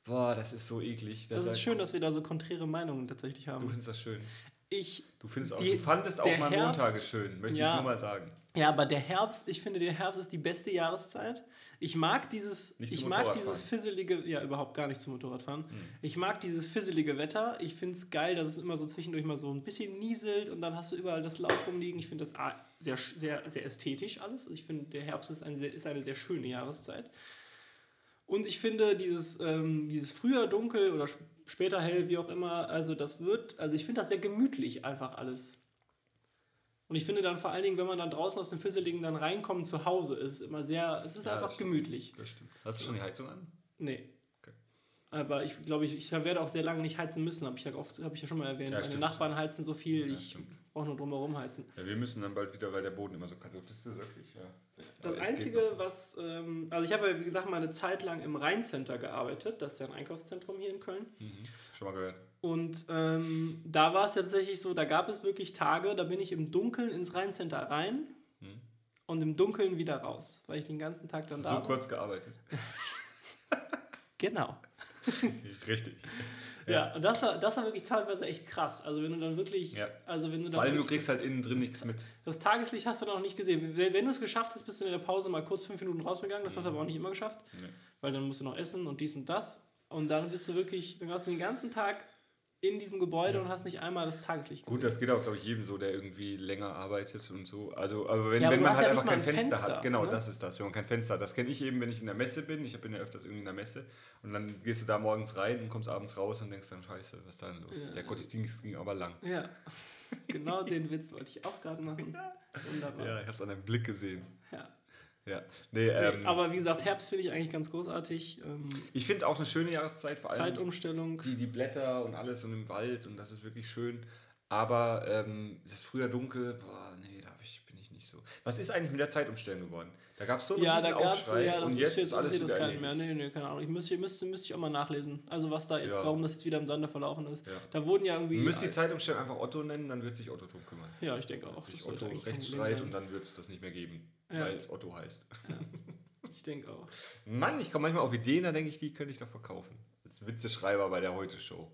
Boah, das ist so eklig. Das, das ist schön, dass wir da so konträre Meinungen tatsächlich haben. Du findest das schön. Ich, du, findest auch, die, du fandest auch mal Herbst, Montage schön, möchte ja, ich nur mal sagen. Ja, aber der Herbst, ich finde, der Herbst ist die beste Jahreszeit. Ich mag dieses, ich mag dieses fisselige, ja, überhaupt gar nicht zum Motorradfahren. Ich mag dieses fisselige Wetter. Ich finde es geil, dass es immer so zwischendurch mal so ein bisschen nieselt und dann hast du überall das Laub rumliegen. Ich finde das ah, sehr, sehr, sehr ästhetisch alles. Ich finde, der Herbst ist, ein sehr, ist eine sehr schöne Jahreszeit. Und ich finde, dieses, ähm, dieses früher dunkel oder sp- später hell, wie auch immer, also das wird, also ich finde das sehr gemütlich einfach alles. Und ich finde dann vor allen Dingen, wenn man dann draußen aus dem Fisseligen dann reinkommt zu Hause, ist es immer sehr, es ist Ja, einfach das- gemütlich. Das stimmt. Hast du schon die Heizung an? Nee. Okay. Aber ich glaube, ich, ich werde auch sehr lange nicht heizen müssen, habe ich, ja oft, ich ja schon mal erwähnt. Ja, Meine. Nachbarn heizen so viel, Ja, ich brauche nur drumherum heizen. Ja, wir müssen dann bald wieder, weil der Boden immer so kalt ist. Bist du wirklich, ja. Das Aber Einzige, was, ähm, also ich habe ja, wie gesagt, mal eine Zeit lang im Rheincenter gearbeitet, das ist ja ein Einkaufszentrum hier in Köln. Mhm. Schon mal gehört. Und ähm, da war es ja tatsächlich so, da gab es wirklich Tage, da bin ich im Dunkeln ins Rheincenter rein Mhm. und im Dunkeln wieder raus, weil ich den ganzen Tag dann da So war. kurz gearbeitet. Genau. Richtig. Ja, und das war, das war wirklich teilweise echt krass. Also wenn du dann wirklich, Ja. also wenn du Vor dann allem, du wirklich- kriegst halt innen drin nichts mit. das Tageslicht hast du noch nicht gesehen. Wenn du es geschafft hast, bist du in der Pause mal kurz fünf Minuten rausgegangen. Das hast du aber auch nicht immer geschafft, Nee. weil dann musst du noch essen und dies und das. Und dann bist du wirklich, dann warst du den ganzen Tag in diesem Gebäude und hast nicht einmal das Tageslicht Gut, das geht auch, glaube ich, jedem so, der irgendwie länger arbeitet und so. Also, aber wenn, Ja, aber wenn man halt ja einfach kein ein Fenster, Fenster, hat, genau, ne? das ist das, wenn man kein Fenster hat. Das kenne ich eben, wenn ich in der Messe bin. Ich bin ja öfters irgendwie in der Messe und dann gehst du da morgens rein und kommst abends raus und denkst dann, scheiße, was ist da denn los? Ja. Der Gottesdienst ging aber lang. Ja, genau den Witz wollte ich auch gerade machen. Wunderbar. Ja, ich habe es an deinem Blick gesehen. Ja. Ja, nee, Nee, ähm, aber wie gesagt, Herbst finde ich eigentlich ganz großartig. Ähm, ich finde es auch eine schöne Jahreszeit, vor allem Zeitumstellung. die, die Blätter und alles und im Wald und das ist wirklich schön. Aber ähm, das früher dunkel, boah, nee, da hab ich, bin ich nicht so. Was ist eigentlich mit der Zeitumstellung geworden? Da gab es so einen Ja, da riesen gab es, Aufschrei ja, das und ist jetzt jetzt ist alles wieder mehr. Nee, nee, keine Ahnung. Ich müsste, müsste, müsste ich auch mal nachlesen. Also was da jetzt, Ja. warum das jetzt wieder im Sande verlaufen ist. Ja. Da wurden ja irgendwie. Du müsst die Zeitumstellung einfach Otto nennen, dann wird sich Otto drum kümmern. ja, ich denke auch. Wird sich Otto Rechtsstreit und dann wird es das nicht mehr geben, Ja. weil es Otto heißt. Ich denke auch. Mann, ich komme manchmal auf Ideen, da denke ich, die könnte ich doch verkaufen. Als Witzeschreiber bei der Heute-Show.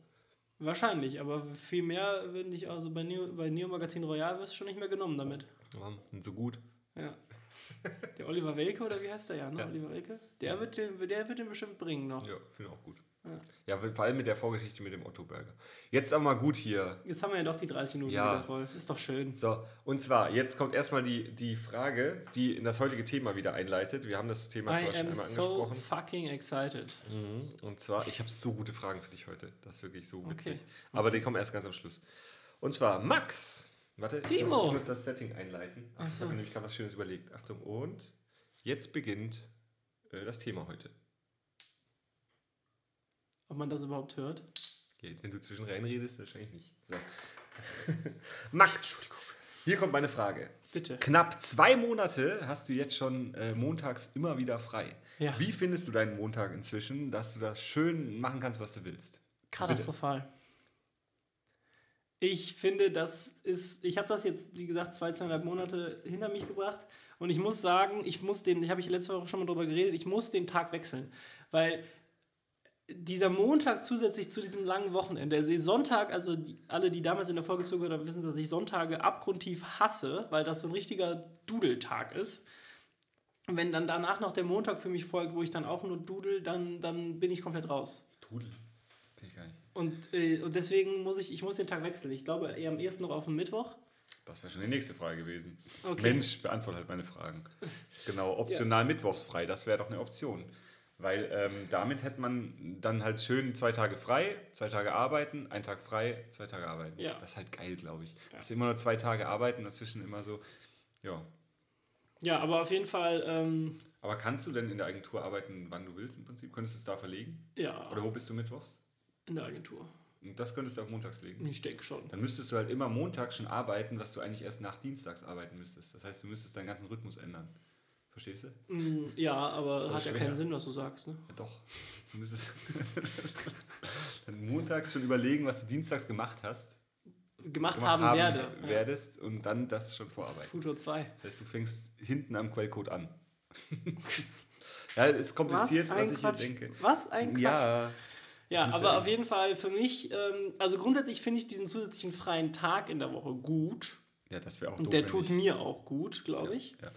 Wahrscheinlich, aber viel mehr würden dich also bei Neo, bei Neo Magazin Royal wirst du schon nicht mehr genommen damit. Warum? Sind so gut. Ja. Der Oliver Welke oder wie heißt der ja, ne? Ja. Oliver Welke? Der wird, den, der wird den bestimmt bringen noch. Ja, finde ich auch gut. Ja. Ja, vor allem mit der Vorgeschichte mit dem Otto Burger. Jetzt aber mal gut hier. Jetzt haben wir ja doch die 30 Minuten Ja. wieder voll. Ist doch schön. So, und zwar, jetzt kommt erstmal die, die Frage, die in das heutige Thema wieder einleitet. Wir haben das Thema zwar I schon am einmal so angesprochen. fucking excited. Mhm. Und zwar, ich habe so gute Fragen für dich heute. Das ist wirklich so witzig. Okay. Aber die kommen erst ganz am Schluss. Und zwar, Max. Warte, ich muss, ich muss das Setting einleiten. Ach, Ach ich so. habe mir nämlich gerade was Schönes überlegt. Achtung, und jetzt beginnt äh, das Thema heute. Ob man das überhaupt hört? Geht, wenn du zwischen reinredest, wahrscheinlich nicht. So. Max, hier kommt meine Frage. Bitte. Knapp zwei Monate hast du jetzt schon äh, montags immer wieder frei. Ja. Wie findest du deinen Montag inzwischen, dass du das schön machen kannst, was du willst? Katastrophal. Ich finde, das ist, ich habe das jetzt, wie gesagt, zwei, zweieinhalb Monate hinter mich gebracht und ich muss sagen, ich muss den, ich habe ich letzte Woche schon mal drüber geredet, ich muss den Tag wechseln, weil dieser Montag zusätzlich zu diesem langen Wochenende, der Sonntag, also die, alle, die damals in der Folge zugehört haben, wissen, dass ich Sonntage abgrundtief hasse, weil das so ein richtiger Dudeltag ist. Und wenn dann danach noch der Montag für mich folgt, wo ich dann auch nur dudel, dann, dann bin ich komplett raus. Tudel. Kenn ich gar nicht. Und, äh, und deswegen muss ich, ich muss den Tag wechseln. Ich glaube eher am ehesten noch auf den Mittwoch. Das wäre schon die nächste Frage gewesen. Okay. Mensch, beantworte halt meine Fragen. Genau, optional mittwochsfrei, das wäre doch eine Option. Weil ähm, damit hätte man dann halt schön zwei Tage frei, zwei Tage arbeiten, ein Tag frei, zwei Tage arbeiten. Ja. Das ist halt geil, glaube ich. Das ist immer nur zwei Tage arbeiten, dazwischen immer so, ja. Ja, aber auf jeden Fall, ähm, Aber kannst du denn in der Agentur arbeiten, wann du willst im Prinzip? Könntest du es da verlegen? ja, Oder wo bist du mittwochs? in der Agentur. Und das könntest du auf montags legen. Ich denke schon. Dann müsstest du halt immer montags schon arbeiten, was du eigentlich erst nach dienstags arbeiten müsstest. Das heißt, du müsstest deinen ganzen Rhythmus ändern. Verstehst du? Mm, Ja, aber Voll hat ja schwer. keinen Sinn, was du sagst. Ne? Ja, doch. Du müsstest dann montags schon überlegen, was du dienstags gemacht hast. Gemacht, gemacht haben, werde. Ja. werdest und dann das schon vorarbeiten. Futur 2. Das heißt, du fängst hinten am Quellcode an. ja, ist kompliziert, was, ich hier denke. Was ein Quatsch. Ja, Ja, aber ja auf jeden Fall für mich, ähm, also grundsätzlich finde ich diesen zusätzlichen freien Tag in der Woche gut. ja, das wäre auch Und doof. der tut ich- mir auch gut, glaube ja, ich. Ja.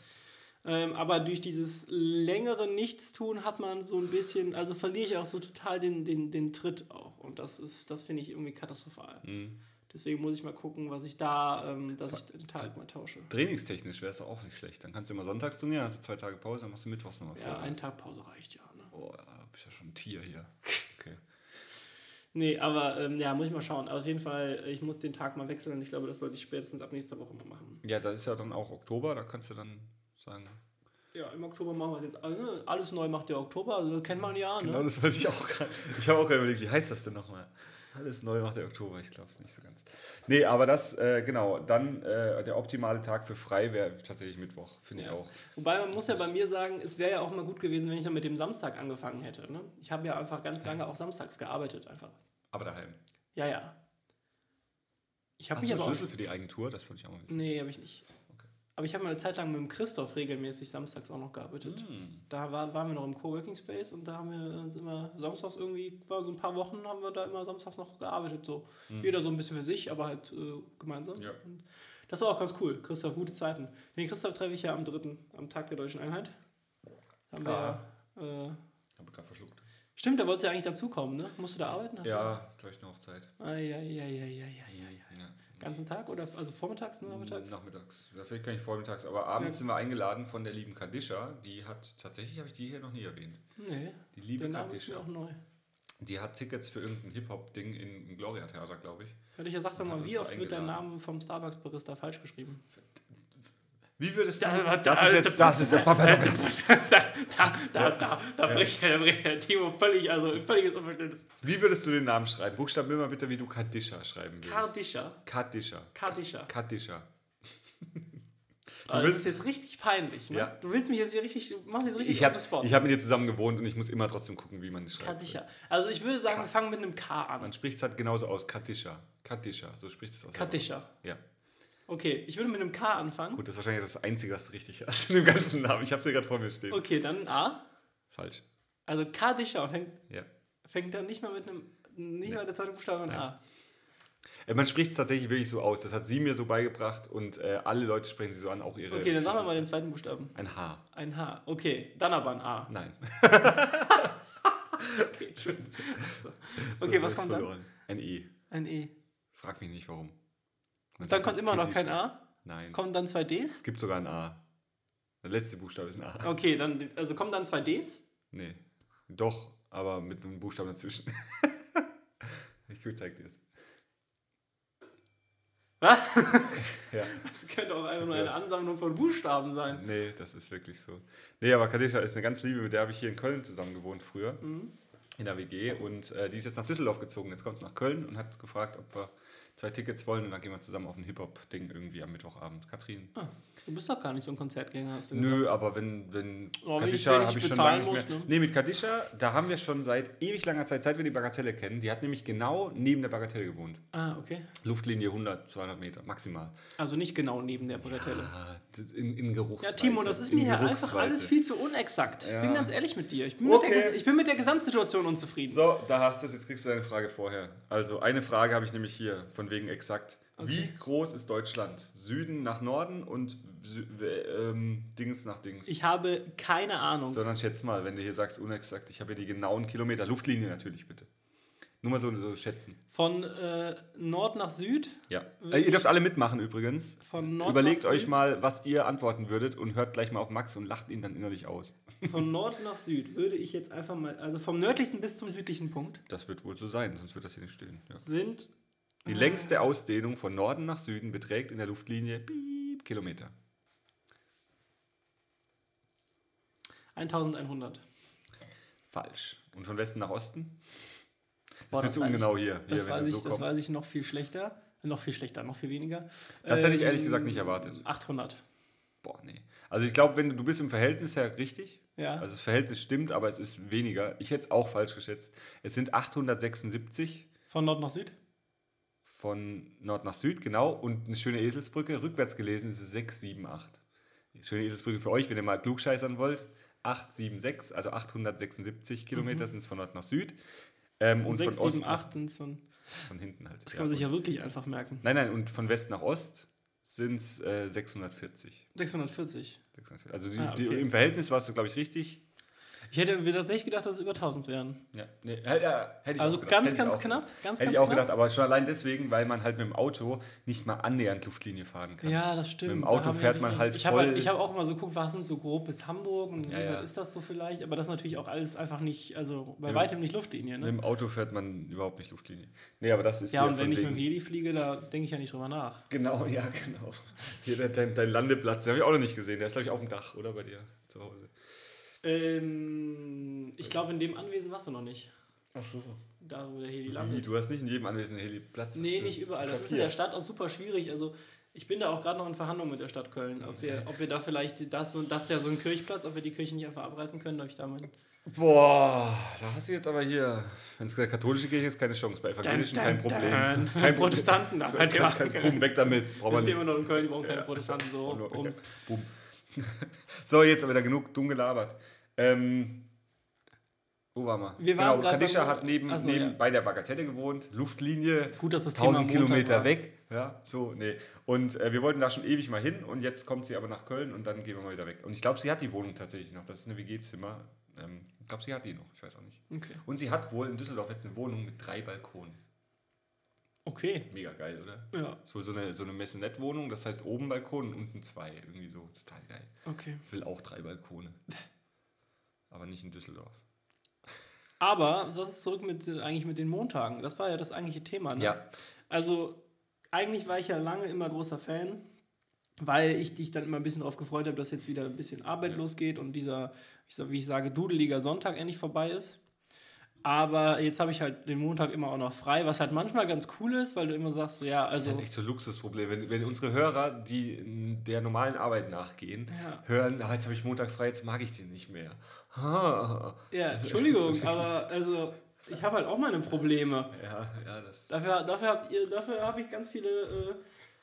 Ähm, aber durch dieses längere Nichtstun hat man so ein bisschen, also verliere ich auch so total den, den, den Tritt auch. Und das ist, das finde ich irgendwie katastrophal. Mhm. Deswegen muss ich mal gucken, was ich da, ähm, dass ich den Tag mal tausche. Trainingstechnisch wäre es auch nicht schlecht. Dann kannst du immer sonntags trainieren, hast du zwei Tage Pause, dann machst du mittwochs nochmal Ja, ein Tag Pause reicht ja. Ne? Oh, da bist ja schon ein Tier hier. Okay. Nee, aber ähm, ja, muss ich mal schauen. Auf jeden Fall, ich muss den Tag mal wechseln und ich glaube, das sollte ich spätestens ab nächster Woche mal machen. Ja, da ist ja dann auch Oktober, da kannst du dann sagen. Ja, im Oktober machen wir es jetzt. Also, alles neu macht der Oktober, also kennt man ja. Genau, Ne? das wollte ich auch gerade. Ich habe auch gerade überlegt, wie heißt das denn nochmal? Alles neu macht der Oktober, ich glaube es nicht so ganz. Nee, aber das, äh, genau, dann äh, der optimale Tag für frei wäre tatsächlich Mittwoch, finde ich Ja. auch. Wobei man muss ja bei mir sagen, es wäre ja auch mal gut gewesen, wenn ich dann mit dem Samstag angefangen hätte. Ne? Ich habe ja einfach ganz lange auch samstags gearbeitet einfach. Aber daheim. Ja, ja. Ich habe Hast mich du einen. Schlüssel für die Agentur? Das wollte ich auch mal wissen. Nee, habe ich nicht. Aber ich habe mal eine Zeit lang mit dem Christoph regelmäßig samstags auch noch gearbeitet. Hm. Da war, waren wir noch im Coworking Space und da haben wir uns immer samstags irgendwie, war so ein paar Wochen, haben wir da immer samstags noch gearbeitet. So. Jeder so ein bisschen für sich, aber halt äh, gemeinsam. Ja. Das war auch ganz cool. Christoph, gute Zeiten. Den Christoph treffe ich ja am 3., am Tag der Deutschen Einheit. Da haben wir Ah. ja, äh, Habe gerade verschluckt. stimmt, da wolltest du ja eigentlich dazukommen, ne? Musst du da arbeiten? Ja, habe ich eine Hochzeit. Du? Ai. Ja. Ganzen Tag oder also vormittags, nur nachmittags? Nachmittags. Ja, vielleicht kann ich vormittags, aber abends Ja. sind wir eingeladen von der lieben Kadisha. Die hat, tatsächlich habe ich die hier noch nie erwähnt. Nee, Die liebe der Name ist mir Kadisha. auch neu. Die hat Tickets für irgendein Hip-Hop-Ding im Gloria Theater, glaube ich. Kadisha, sag doch Hat mal, wie oft wird der. Name vom Starbucks-Barista falsch geschrieben? Wie würdest du. Da- das da- ist jetzt. Das ist der Papa. da, da, da, da, da bricht, der, Timo völlig, also völliges Unverständnis. Wie würdest du den Namen schreiben? Buchstaben mir mal bitte, wie du Kadisha schreiben würdest. Kardisha. Kadisha. Kardisha. Kadisha. Also, das willst- ist jetzt richtig peinlich. Ne? Ja. Du willst mich jetzt hier richtig, du machst jetzt richtig Ich hab mit dir zusammen gewohnt und ich muss immer trotzdem gucken, wie man es schreibt. Kardisha. Also ich würde sagen, wir fangen mit einem K an. Man spricht es halt genauso aus. Kadisha. Kadisha. So spricht es aus. Kardisha. Ja. Okay, ich würde mit einem K anfangen. Gut, das ist wahrscheinlich das Einzige, was du richtig hast in dem ganzen Namen. Ich habe es hier gerade vor mir stehen. Okay, dann ein A. Falsch. Also Kardisha fängt, Ja. fängt dann nicht mal mit einem, nicht mal der zweite Buchstabe ein A. Äh, Man spricht es tatsächlich wirklich so aus. Das hat sie mir so beigebracht und äh, alle Leute sprechen sie so an, auch ihre. Okay, dann sagen wir mal den zweiten Buchstaben. Ein H. Ein H. Okay, dann aber ein A. Nein. Okay, Entschuldigung. Achso. Okay, was ist kommt dann? verloren. Ein E. Ein E. Frag mich nicht warum. Dann sagt kommt immer noch kein A. Nein. Kommen dann zwei Ds. Es gibt sogar ein A. Der letzte Buchstabe ist ein A. Okay, dann, also kommen dann zwei Ds. Nee. Doch, aber mit einem Buchstaben dazwischen. ich gut, zeig dir es. Was? Ja. Das könnte auch einfach nur eine Ansammlung von Buchstaben sein. Nee, das ist wirklich so. Nee, aber Kadisha ist eine ganz liebe, mit der habe ich hier in Köln zusammen gewohnt früher. Mhm. In der WG. Und äh, die ist jetzt nach Düsseldorf gezogen. Jetzt kommt sie nach Köln und hat gefragt, ob wir zwei Tickets wollen. Und dann gehen wir zusammen auf ein Hip-Hop-Ding irgendwie am Mittwochabend. Katrin. Ah, du bist doch gar nicht so ein Konzertgänger, hast du Nö, gesagt. aber wenn, wenn Oh, ich- Kadisha ich habe ich schon lange nicht muss, mehr. ne? Nee, mit Kadisha, da haben wir schon seit ewig langer Zeit, seit wir die Bagatelle kennen, die hat nämlich genau neben der Bagatelle gewohnt. Ah, okay. Luftlinie 100, 200 Meter, maximal. Also nicht genau neben der Bretelle. Ah, das in, in Ja, Geruchsweite. Timo, das ist mir hier einfach alles viel zu unexakt. Ich Ja. bin ganz ehrlich mit dir. Ich bin, mit, Okay. der, Ges- ich bin mit der Gesamtsituation unzufrieden. So, da hast du es, jetzt kriegst du deine Frage vorher. Also, eine Frage habe ich nämlich hier, von wegen exakt. Wie Okay. groß ist Deutschland? Süden nach Norden und Sü äh, ähm, Dings nach Dings. Ich habe keine Ahnung. Sondern schätz mal, wenn du hier sagst unexakt, ich habe hier die genauen Kilometer. Luftlinie natürlich, bitte. Nur mal so, so schätzen. Von äh, Nord nach Süd. Ja. Äh, ihr dürft alle mitmachen übrigens. Von Nord Überlegt nach euch Süd? mal, was ihr antworten würdet und hört gleich mal auf Max und lacht ihn dann innerlich aus. Von Nord nach Süd würde ich jetzt einfach mal, also vom nördlichsten bis zum südlichen Punkt Das wird wohl so sein, sonst wird das hier nicht stehen. Ja. sind Die längste Ausdehnung von Norden nach Süden beträgt in der Luftlinie piep, Kilometer. 1100. Falsch. Und von Westen nach Osten? Das wird das zu weiß ungenau ich- hier, Das, hier weiß, wenn ich, so das weiß ich noch viel schlechter. Noch viel schlechter, noch viel weniger. Das hätte ich ehrlich Ähm, gesagt nicht erwartet. 800. Boah, nee. Also ich glaube, wenn du, du bist im Verhältnis her richtig. Ja. Also das Verhältnis stimmt, aber es ist weniger. Ich hätte es auch falsch geschätzt. Es sind 876 Von Nord nach Süd? Von Nord nach Süd, genau. Und eine schöne Eselsbrücke. Rückwärts gelesen ist es 678. Schöne Eselsbrücke für euch, wenn ihr mal klugscheißern wollt. 876, also 876 Kilometer sind es von Nord nach Süd. Ähm, und 6, von Ost 7, nach, 8 sind so ein, von hinten halt. Das kann man sich ja wirklich einfach merken. Nein, nein, und von West nach Ost sind es äh, 640. 640. 640. Also die, Ah, die, okay. im Verhältnis warst du, glaube ich, richtig. Ich hätte mir tatsächlich gedacht, dass es über 1000 wären. Ja, nee, ja, ja, hätte ich Also auch gedacht. ganz, ganz auch knapp. Ganz, Hätte ich auch knapp. gedacht, aber schon allein deswegen, weil man halt mit dem Auto nicht mal annähernd Luftlinie fahren kann. Ja, das stimmt. Mit dem Auto fährt man halt ich habe voll- halt, ich habe auch immer so geguckt, was sind so grob bis Hamburg und Ja, ja. ist das so vielleicht, aber das ist natürlich auch alles einfach nicht, also bei Ja. weitem nicht Luftlinie, Mit ne? dem Auto fährt man überhaupt nicht Luftlinie. Nee, aber das ist Ja, hier und wenn ich mit dem Heli fliege, da denke ich ja nicht drüber nach. Genau, ja, genau. Hier dein, dein Landeplatz, den habe ich auch noch nicht gesehen. Der ist, glaube ich, auf dem Dach, oder bei dir zu Hause? Ähm, ich glaube, in dem Anwesen warst du noch nicht. Ach so. Da, wo der Heli Wie, landet. du hast nicht in jedem anwesenden Heli-Platz. Nee, Das, nicht überall. Das ist in der Stadt auch super schwierig. Also ich bin da auch gerade noch in Verhandlungen mit der Stadt Köln, ob wir, ob wir da vielleicht das und das ist ja so ein Kirchplatz, ob wir die Kirche nicht einfach abreißen können, ob ich da mein. Boah, da hast du jetzt aber hier, wenn es der katholische Kirche ist, keine Chance. Bei evangelischen Dun, kein dun, Problem. dun. Kein Protestanten, da Kein, kein kein, kein, Boom, weg damit. Ihr nicht. immer noch in Köln, die brauchen keine Protestanten so. Nur- Ums. Boom. So, jetzt aber wieder genug dumm gelabert. Ähm, wo waren wir? Wir waren genau, Kadisha hat neben, Ach so, neben ja. bei der Bagatelle gewohnt, Luftlinie, Gut, dass das Thema 1000 Montag Kilometer weg. Ja, so, nee. Und äh, wir wollten da schon ewig mal hin und jetzt kommt sie aber nach Köln und dann gehen wir mal wieder weg. Und ich glaube, sie hat die Wohnung tatsächlich noch. Das ist eine WG-Zimmer. Ähm, ich glaube, sie hat die noch. Ich weiß auch nicht. Okay. Und sie hat wohl in Düsseldorf jetzt eine Wohnung mit drei Balkonen. Okay. Mega geil, oder? Ja, Das ist wohl so eine, so eine Messenett-Wohnung, das heißt oben Balkon und unten zwei. Irgendwie so. Total geil. okay. Ich will auch drei Balkone. Aber nicht in Düsseldorf. Aber was ist zurück mit äh, eigentlich mit den Montagen? Das war ja das eigentliche Thema. Ne? Ja. Also eigentlich war ich ja lange immer großer Fan, weil ich dich dann immer ein bisschen darauf gefreut habe, dass jetzt wieder ein bisschen Arbeit Ja. losgeht und dieser, ich sag, wie ich sage, dudeliger Sonntag endlich vorbei ist. Aber jetzt habe ich halt den Montag immer auch noch frei, was halt manchmal ganz cool ist, weil du immer sagst, so, ja, Das ist also halt echt so ein Luxusproblem. Wenn, wenn unsere Hörer, die der normalen Arbeit nachgehen, Ja. hören, ah, jetzt habe ich montags frei, jetzt mag ich den nicht mehr. Ah. Ja, Entschuldigung, aber also ich habe halt auch meine Probleme. Ja, ja, das. Dafür, dafür habt ihr, dafür habe ich ganz viele. Äh,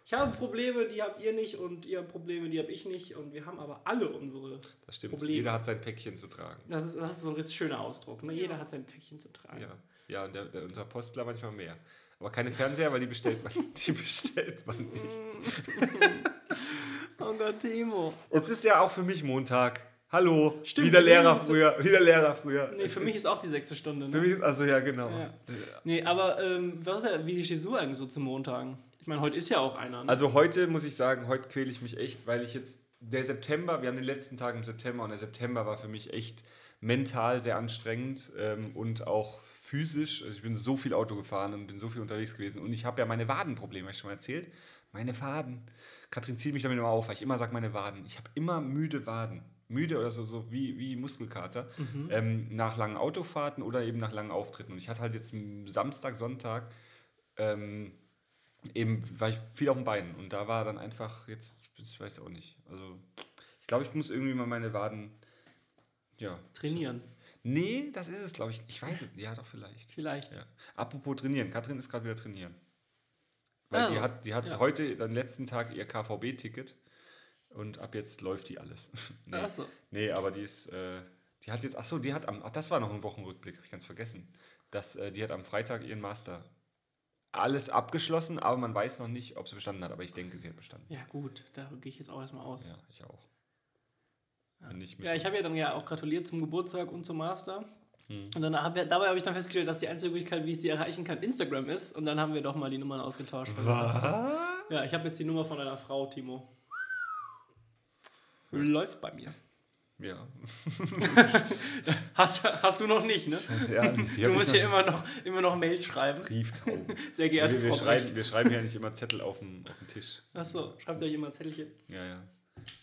ich habe Probleme, die habt ihr nicht und ihr habt Probleme, die habe ich nicht und wir haben aber alle unsere. Das stimmt. Problem. Jeder hat sein Päckchen zu tragen. Das ist, das ist so ein richtig schöner Ausdruck. Ne? Jeder hat sein Päckchen zu tragen. Ja, ja und der, der, unser Postler manchmal mehr. Aber keine Fernseher, weil die bestellt man, die bestellt man nicht. Oh Gott, Timo. Jetzt ist ja auch für mich Montag. Hallo, Stimmt, wieder Lehrer früher, wieder Lehrer früher. Nee, für mich ist auch die sechste Stunde. Für Ne? mich ist, also ja, genau. Ja. Nee, aber ähm, was ist ja, wie stehst du eigentlich so zu Montagen? Ich meine, heute ist ja auch einer. Ne? Also heute muss ich sagen, heute quäle ich mich echt, weil ich jetzt, der September, wir haben den letzten Tag im September und der September war für mich echt mental sehr anstrengend ähm, und auch physisch. Also ich bin so viel Auto gefahren und bin so viel unterwegs gewesen und ich habe ja meine Wadenprobleme, habe ich schon mal erzählt. Meine Waden. Katrin zieht mich damit immer auf, weil ich immer sage, meine Waden. Ich habe immer müde Waden. Müde oder so, so wie, wie Muskelkater. Ähm, nach langen Autofahrten oder eben nach langen Auftritten. Und ich hatte halt jetzt am Samstag, Sonntag ähm, eben war ich viel auf den Beinen und da war dann einfach jetzt, ich weiß auch nicht. Also ich glaube, ich muss irgendwie mal meine Waden, ja. Trainieren. Nee, das ist es, glaube ich. Ich weiß es, ja doch vielleicht. Vielleicht. Ja. Apropos trainieren, Katrin ist gerade wieder trainieren. Weil Also, die hat, die hat ja. heute, den letzten Tag, ihr KVB-Ticket und ab jetzt läuft die alles. nee, Ach so. nee, aber die ist, äh, die hat jetzt, ach so, die hat am, ach, das war noch ein Wochenrückblick, habe ich ganz vergessen. Das, äh, die hat am Freitag ihren Master alles abgeschlossen, aber man weiß noch nicht, ob sie bestanden hat, aber ich denke, sie hat bestanden. Ja, gut, da gehe ich jetzt auch erstmal aus. Ja, ich auch. Ja, müssen- ich habe ja dann ja auch gratuliert zum Geburtstag und zum Master. Hm. Und dann hab, ja- dabei habe ich dann festgestellt, dass die einzige Möglichkeit, wie ich sie erreichen kann, Instagram ist. Und dann haben wir doch mal die Nummern ausgetauscht. Was? Ja, ich habe jetzt die Nummer von deiner Frau, Timo. Läuft bei mir. Ja. Hast, hast du noch nicht, ne? ja Du musst ja immer noch, immer noch Mails schreiben. Brieftauben. Sehr geehrte wir, wir, Frau schreiben, wir schreiben ja nicht immer Zettel auf dem, auf dem Tisch. Achso, schreibt euch immer Zettelchen. Ja, ja.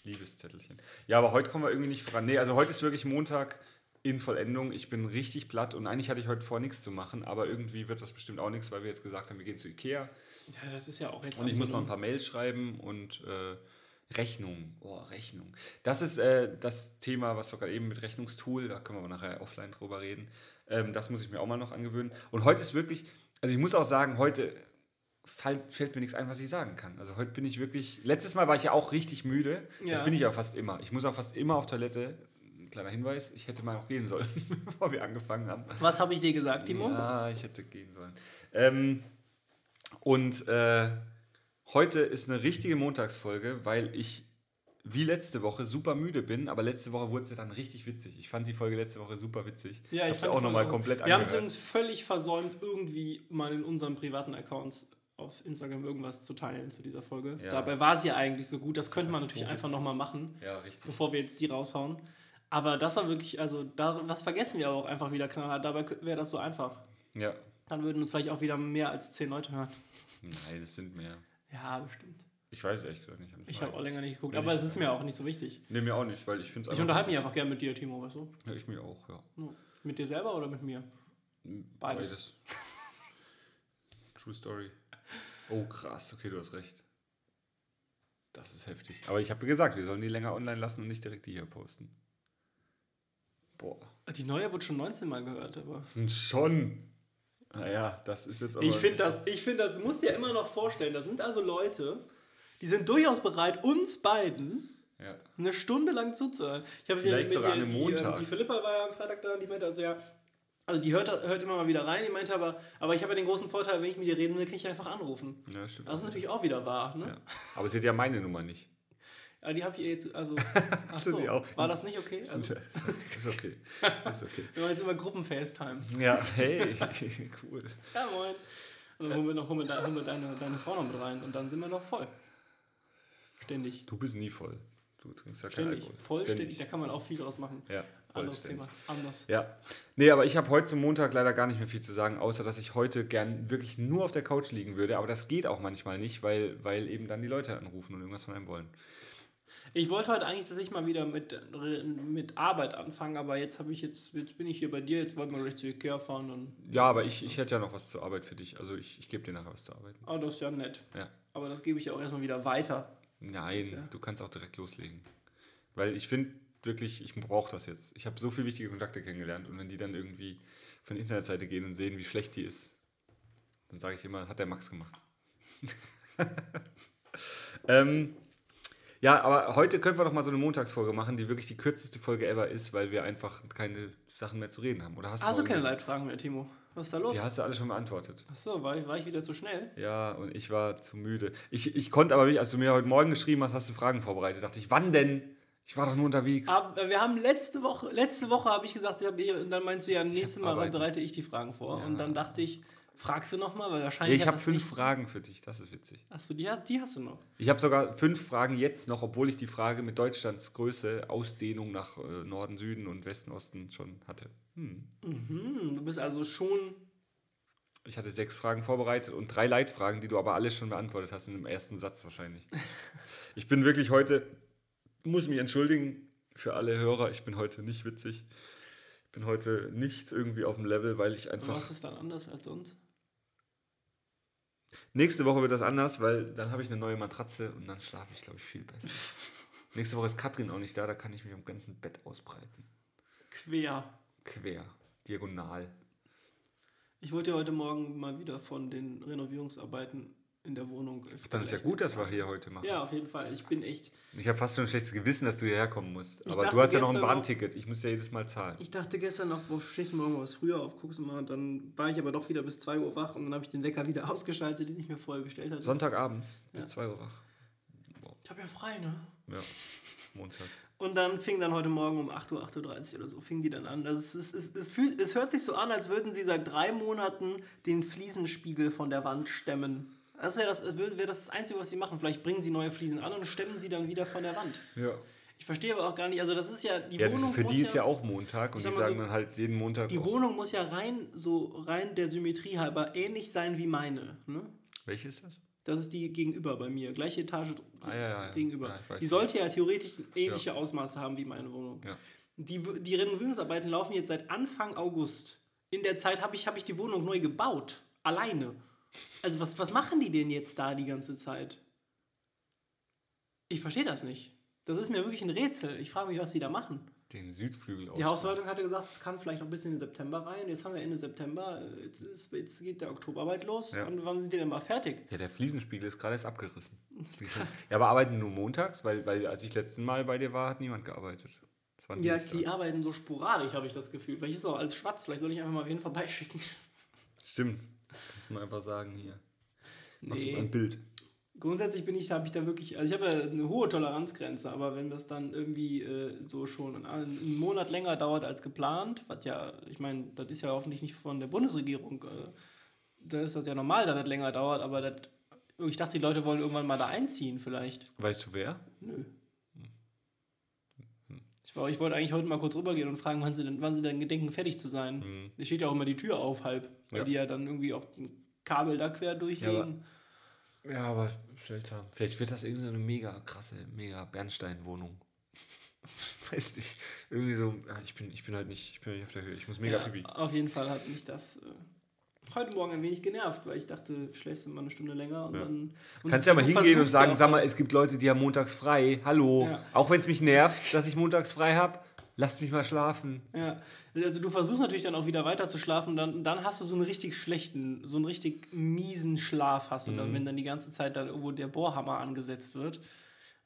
Liebeszettelchen. Ja, aber heute kommen wir irgendwie nicht voran. Nee, also heute ist wirklich Montag in Vollendung. Ich bin richtig platt und eigentlich hatte ich heute vor, nichts zu machen, aber irgendwie wird das bestimmt auch nichts, weil wir jetzt gesagt haben, wir gehen zu Ikea. Ja, das ist ja auch jetzt Und ich muss noch ein paar Mails schreiben und äh, Rechnung. Oh, Rechnung. Das ist äh, das Thema, was wir gerade eben mit Rechnungstool, da können wir aber nachher offline drüber reden. Ähm, das muss ich mir auch mal noch angewöhnen. Und heute ist wirklich, also ich muss auch sagen, heute fällt, fällt mir nichts ein, was ich sagen kann. Also heute bin ich wirklich, letztes Mal war ich ja auch richtig müde. Ja. Das bin ich ja fast immer. Ich muss auch fast immer auf Toilette. Ein kleiner Hinweis, ich hätte mal auch gehen sollen, bevor wir angefangen haben. Was habe ich dir gesagt, Timo? Ja, ich hätte gehen sollen. Ähm, und äh, Heute ist eine richtige Montagsfolge, weil ich wie letzte Woche super müde bin, aber letzte Woche wurde es dann richtig witzig. Ich fand die Folge letzte Woche super witzig. Ja, ich hab's fand auch nochmal komplett Wir haben es übrigens völlig versäumt, irgendwie mal in unseren privaten Accounts auf Instagram irgendwas zu teilen zu dieser Folge. Ja. Dabei war sie ja eigentlich so gut. Das könnte man Das natürlich so einfach nochmal machen, Ja, richtig. bevor wir jetzt die raushauen. Aber das war wirklich, also da, was vergessen wir aber auch einfach wieder knallhart. Dabei wäre das so einfach. Ja. Dann würden uns vielleicht auch wieder mehr als zehn Leute hören. Nein, das sind mehr. Ja, bestimmt. Ich weiß es ehrlich gesagt nicht. Ich habe auch länger nicht geguckt, Nee, aber es ist mir auch nicht so wichtig. Nee, mir auch nicht, weil ich finde es Ich unterhalte mich einfach gerne mit dir, Timo, weißt du? Ja, ich mir auch, ja. Mit dir selber oder mit mir? Beides. True Story. Oh, krass. Okay, du hast recht. Das ist heftig. Aber ich habe gesagt, wir sollen die länger online lassen und nicht direkt die hier posten. Boah. Die neue wird schon 19 Mal gehört, aber. Schon. Naja, das ist jetzt aber. Ich finde das, ich finde das, du musst dir ja immer noch vorstellen, das sind also Leute, die sind durchaus bereit, uns beiden Ja. eine Stunde lang zuzuhören. Ich habe Vielleicht mit sogar an einem die, Montag. äh, Die Philippa war ja am Freitag da und die meinte also ja, also die hört, hört immer mal wieder rein, die meinte aber, aber ich habe ja den großen Vorteil, wenn ich mit ihr reden will, kann ich einfach anrufen. ja, stimmt. Das ist natürlich auch wieder wahr, ne? ja. Aber sie hat ja meine Nummer nicht. Ja, die habe ich ihr jetzt, also, achso, die auch? war das nicht okay? Also, ist okay. Ist okay. wir machen jetzt immer Gruppen-FaceTime. Ja, hey, cool. Ja, moin. Und dann holen wir, noch, holen wir, holen wir deine, deine Frau noch mit rein und dann sind wir noch voll. Ständig. Du bist nie voll. Du trinkst ja keinen Ständig. Alkohol. Vollständig, da kann man auch viel draus machen. Ja, Anderes. Thema. Anders. Ja. Nee, aber ich habe heute zum Montag leider gar nicht mehr viel zu sagen, außer dass ich heute gern wirklich nur auf der Couch liegen würde. Aber das geht auch manchmal nicht, weil, weil eben dann die Leute anrufen und irgendwas von einem wollen. Ich wollte heute eigentlich, dass ich mal wieder mit, mit Arbeit anfange, aber jetzt habe ich jetzt, jetzt bin ich hier bei dir, jetzt wollten wir gleich zu Ikea fahren und Ja, aber ich, ich hätte ja noch was zur Arbeit für dich. Also ich, ich gebe dir nachher was zur Arbeit. oh, das ist ja nett. Ja. Aber das gebe ich ja auch erstmal wieder weiter. Nein, ja- du kannst auch direkt loslegen. Weil ich finde wirklich, ich brauche das jetzt. Ich habe so viele wichtige Kontakte kennengelernt und wenn die dann irgendwie von der Internetseite gehen und sehen, wie schlecht die ist, dann sage ich immer, hat der Max gemacht. ähm, ja, aber heute können wir doch mal so eine Montagsfolge machen, die wirklich die kürzeste Folge ever ist, weil wir einfach keine Sachen mehr zu reden haben. Oder hast, Hast du keine Leitfragen mehr, Timo? Was ist da los? Die hast du alle schon beantwortet. Achso, war, ich- war ich wieder zu schnell? Ja, und ich war zu müde. Ich, ich konnte aber, nicht- als du mir heute Morgen geschrieben hast, hast du Fragen vorbereitet. Dachte ich, wann denn? Ich war doch nur unterwegs. Aber wir haben letzte Woche, letzte Woche habe ich gesagt, hab, und dann meinst du ja, nächstes Mal Arbeiten. bereite ich die Fragen vor. Ja. Und dann dachte ich, fragst du nochmal, weil wahrscheinlich. ich habe fünf Fragen für dich, das ist witzig. Achso, die, die hast du noch. Ich habe sogar fünf Fragen jetzt noch, obwohl ich die Frage mit Deutschlands Größe, Ausdehnung nach äh, Norden, Süden und Westen, Osten schon hatte. Hm. Hm, du bist also schon. Ich hatte sechs Fragen vorbereitet und drei Leitfragen, die du aber alle schon beantwortet hast in dem ersten Satz wahrscheinlich. ich bin wirklich heute, muss mich entschuldigen für alle Hörer, ich bin heute nicht witzig. Ich bin heute nicht irgendwie auf dem Level, weil ich einfach... Was ist dann anders als sonst? Nächste Woche wird das anders, weil dann habe ich eine neue Matratze und dann schlafe ich, glaube ich, viel besser. Nächste Woche ist Katrin auch nicht da, da kann ich mich am ganzen Bett ausbreiten. Quer. Quer, diagonal. Ich wollte ja heute Morgen mal wieder von den Renovierungsarbeiten in der Wohnung. Dann ist ja gut, dass wir hier heute machen. Ja, auf jeden Fall. Ich bin echt. Ich habe fast schon ein schlechtes Gewissen, dass du hierher kommen musst. Aber du hast ja noch ein Bahnticket. Ich muss ja jedes Mal zahlen. Ich dachte gestern noch, boah, stehst du morgen was früher auf, guckst du mal. Und dann war ich aber doch wieder bis 2 Uhr wach und dann habe ich den Wecker wieder ausgeschaltet, den ich mir vorher gestellt hatte. Sonntagabends bis Ja. 2 Uhr wach. Ich habe ja frei, ne? Ja, montags. Und dann fing dann heute Morgen um 8 Uhr, 8.30 Uhr oder so, fing die dann an. Also es, ist, es, es, fühlt, es hört sich so an, als würden sie seit drei Monaten den Fliesenspiegel von der Wand stemmen. Das wäre das, wär das das Einzige, was sie machen. Vielleicht bringen sie neue Fliesen an und stemmen sie dann wieder von der Wand. Ja. Ich verstehe aber auch gar nicht, also das ist ja, die Ja, Wohnung ist, für die ist ja auch Montag und die sag mal sagen so, dann halt jeden Montag. Die auch- Wohnung muss ja rein, so rein der Symmetrie halber ähnlich sein wie meine. Ne? Welche ist das? Das ist die gegenüber bei mir, gleiche Etage Ah, ja, ja, ja. gegenüber. Ja, die ja. sollte ja theoretisch ähnliche Ausmaße haben wie meine Wohnung. Ja. Die, die Renovierungsarbeiten laufen jetzt seit Anfang August. In der Zeit habe ich, hab ich die Wohnung neu gebaut. Alleine. Also was, was machen die denn jetzt da die ganze Zeit? Ich verstehe das nicht. Das ist mir wirklich ein Rätsel. Ich frage mich, was die da machen. Den Südflügel Die Hausverwaltung hatte gesagt, es kann vielleicht noch ein bisschen in September rein. Jetzt haben wir Ende September. Jetzt, ist, jetzt geht der Oktoberarbeit los. Ja. Und wann sind die denn mal fertig? Ja, der Fliesenspiegel ist gerade erst abgerissen. Ja, aber arbeiten nur montags, weil, weil als ich letzten Mal bei dir war, hat niemand gearbeitet. Ja, Dienstag. die arbeiten so sporadisch, habe ich das Gefühl. Vielleicht ist es auch alles schwarz. Vielleicht soll ich einfach mal wen vorbeischicken. Stimmt. Mal einfach sagen hier. Machst Nee. ein Bild. Grundsätzlich bin ich, habe ich da wirklich, also ich habe ja eine hohe Toleranzgrenze, aber wenn das dann irgendwie äh, so schon einen Monat länger dauert als geplant, was ja, ich meine, das ist ja hoffentlich nicht von der Bundesregierung, äh, da ist das ja normal, dass das länger dauert, aber das, ich dachte, die Leute wollen irgendwann mal da einziehen vielleicht. Weißt du wer? Nö. Ich, war, ich wollte eigentlich heute mal kurz rübergehen und fragen, wann sie denn, wann sie denn gedenken, fertig zu sein. Mhm. Da steht ja auch immer die Tür auf halb, weil Ja. die ja dann irgendwie auch Kabel da quer durchlegen. Ja, aber seltsam. Vielleicht wird das irgendwie so eine mega krasse, mega Bernstein-Wohnung. Weiß nicht. Irgendwie so, ja, ich bin, ich bin halt nicht, ich bin nicht auf der Höhe. Ich muss mega ja, pipi. Auf jeden Fall hat mich das äh, heute Morgen ein wenig genervt, weil ich dachte, schläfst du mal eine Stunde länger und Ja. dann. Und Kannst ja mal hingehen und sagen, ja sag mal, es gibt Leute, die haben montags frei. Hallo. Ja. Auch wenn es mich nervt, dass ich montags frei habe, lasst mich mal schlafen. Ja, also du versuchst natürlich dann auch wieder weiter zu schlafen, dann, dann hast du so einen richtig schlechten, so einen richtig miesen Schlaf hast du Mhm. dann, wenn dann die ganze Zeit dann irgendwo der Bohrhammer angesetzt wird.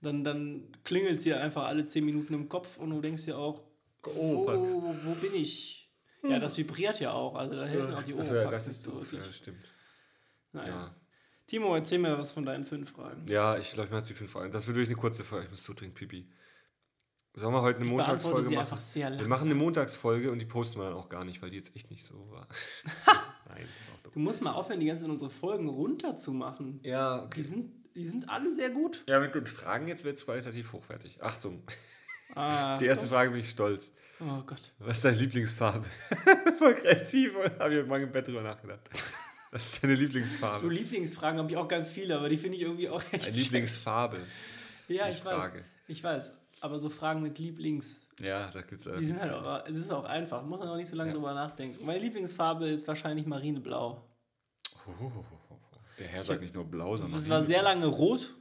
Dann, dann klingelt es dir einfach alle 10 Minuten im Kopf und du denkst dir auch, Oh, wo, wo bin ich? Ja, das vibriert ja auch, also da helfen auch die ist ja, das ist so doof, ja, stimmt. Naja. Ja. Timo, erzähl mir was von deinen fünf Fragen. Ja, ich glaube, mir hat sie fünf Fragen. Das wird wirklich eine kurze Folge. Ich muss so dringend pipi. Sollen wir heute eine Ich Montagsfolge machen? Wir machen eine Montagsfolge und die posten wir dann auch gar nicht, weil die jetzt echt nicht so war. Nein. Du musst mal aufhören, die ganzen unsere Folgen runterzumachen. Ja, Die sind, die sind alle sehr gut. Ja, mit den Fragen jetzt wird es qualitativ hochwertig. Achtung, Ah, die erste Frage bin ich stolz. Oh Gott. Was ist deine Lieblingsfarbe? Voll kreativ, oder? Habe ich heute Morgen im Bett drüber nachgedacht. Was ist deine Lieblingsfarbe? Lieblingsfragen habe ich auch ganz viele, aber die finde ich irgendwie auch echt. Eine Lieblingsfarbe. Ja, ich weiß. Frage. Ich weiß. Aber so Fragen mit Lieblings, Ja, da gibt es die sind halt auch, es ist auch einfach. Muss man auch nicht so lange Ja. drüber nachdenken. Meine Lieblingsfarbe ist wahrscheinlich Marineblau. Der Herr sagt nicht nur blau, sondern. Es war sehr lange rot.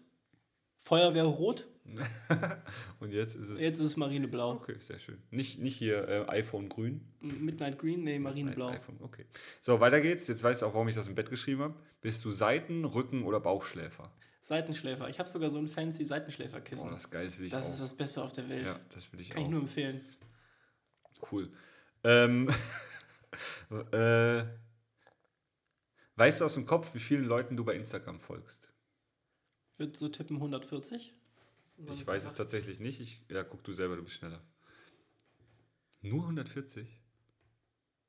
Feuerwehrrot. Und jetzt ist es. Jetzt ist es Marineblau. Okay, sehr schön. Nicht, nicht hier äh, iPhone grün. Midnight Green, nee, Marineblau. Okay. So, weiter geht's. Jetzt weißt du auch, warum ich das im Bett geschrieben habe. Bist du Seiten-, Rücken- oder Bauchschläfer? Seitenschläfer. Ich habe sogar so ein fancy Boah, Seitenschläferkissen. das ist geil, das will ich das auch. ist das Beste auf der Welt. ja, das will ich Kann auch. ich nur empfehlen. Cool. Ähm, äh, weißt du aus dem Kopf, wie vielen Leuten du bei Instagram folgst? Ich würde so tippen 140. Soll Ich weiß es tatsächlich nicht. Ich, ja, guck du selber, du bist schneller. Nur 140?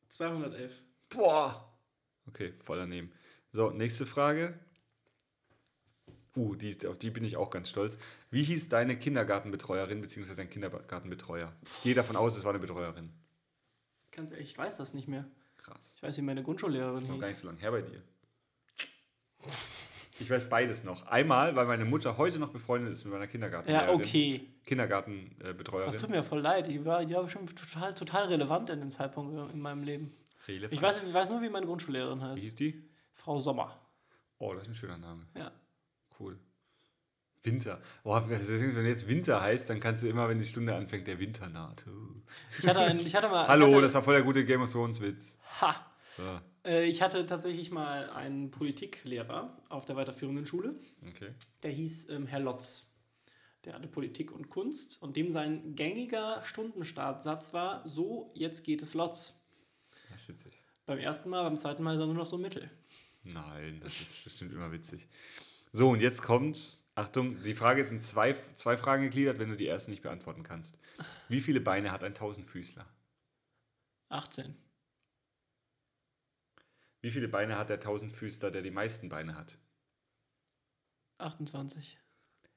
211. Boah! Okay, voll daneben. So, nächste Frage. Uh, die, auf die bin ich auch ganz stolz. Wie hieß deine Kindergartenbetreuerin bzw. dein Kindergartenbetreuer? Ich gehe davon aus, es war eine Betreuerin. Ganz ehrlich, ich weiß das nicht mehr. Krass. Ich weiß, wie meine Das Grundschullehrerin ist noch gar nicht so lange her bei dir. Ich weiß beides noch. Einmal, weil meine Mutter heute noch befreundet ist mit meiner Ja, Kindergartenlehrerin. okay. Kindergartenbetreuerin. Das tut mir voll leid. Die war, die war bestimmt total, total relevant in dem Zeitpunkt in meinem Leben. Relevant. Ich weiß, ich weiß nur, wie meine Grundschullehrerin Wie heißt. hieß die? Frau Sommer. Oh, das ist ein schöner Name. Ja. Cool. Winter. Boah, wenn jetzt Winter heißt, dann kannst du immer, wenn die Stunde anfängt, der Winter naht. Ich hatte, ein, ich hatte mal. Hallo, hatte, das war voll der gute Game of Thrones Witz. Ha! So, Äh, ich hatte tatsächlich mal einen Politiklehrer auf der weiterführenden Schule. okay. Der hieß ähm, Herr Lotz. Der hatte Politik und Kunst und dem sein gängiger Stundenstartsatz war: So, jetzt geht es Lotz. Das ist witzig. Beim ersten Mal, beim zweiten Mal ist er nur noch so mittel. Nein, das ist bestimmt immer witzig. So, und jetzt kommt, Achtung, die Frage ist in zwei, zwei Fragen gegliedert, wenn du die erste nicht beantworten kannst. Wie viele Beine hat ein Tausendfüßler? 18. Wie viele Beine hat der Tausendfüßler, der die meisten Beine hat? 28.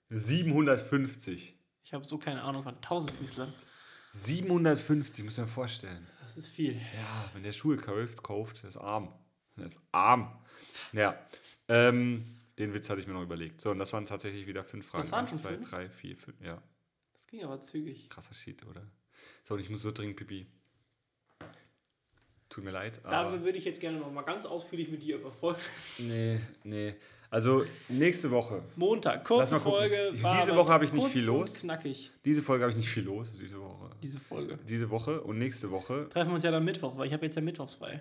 750. Ich habe so keine Ahnung von Tausendfüßlern. 750, muss man sich vorstellen. Das ist viel. Ja, wenn der Schuhe kauft, kauft, der ist arm. Der ist arm. Ja, ähm, den Witz hatte ich mir noch überlegt. So, und das waren tatsächlich wieder fünf Fragen. Das waren Eins, zwei, fünf? drei, vier, fünf. Ja, Das ging aber zügig. krasser Shit, oder? So, und ich muss so dringend pipi. Tut mir leid, aber... Dafür würde ich jetzt gerne noch mal ganz ausführlich mit dir überfolgen. Nee, nee. Also, nächste Woche. Montag, kurze. Folge. Diese Woche habe ich nicht viel los. Knackig, Diese Folge habe ich nicht viel los, diese Woche. diese Folge. Diese Woche und nächste Woche. Treffen wir uns ja dann Mittwoch, weil ich habe jetzt ja Mittwochs frei.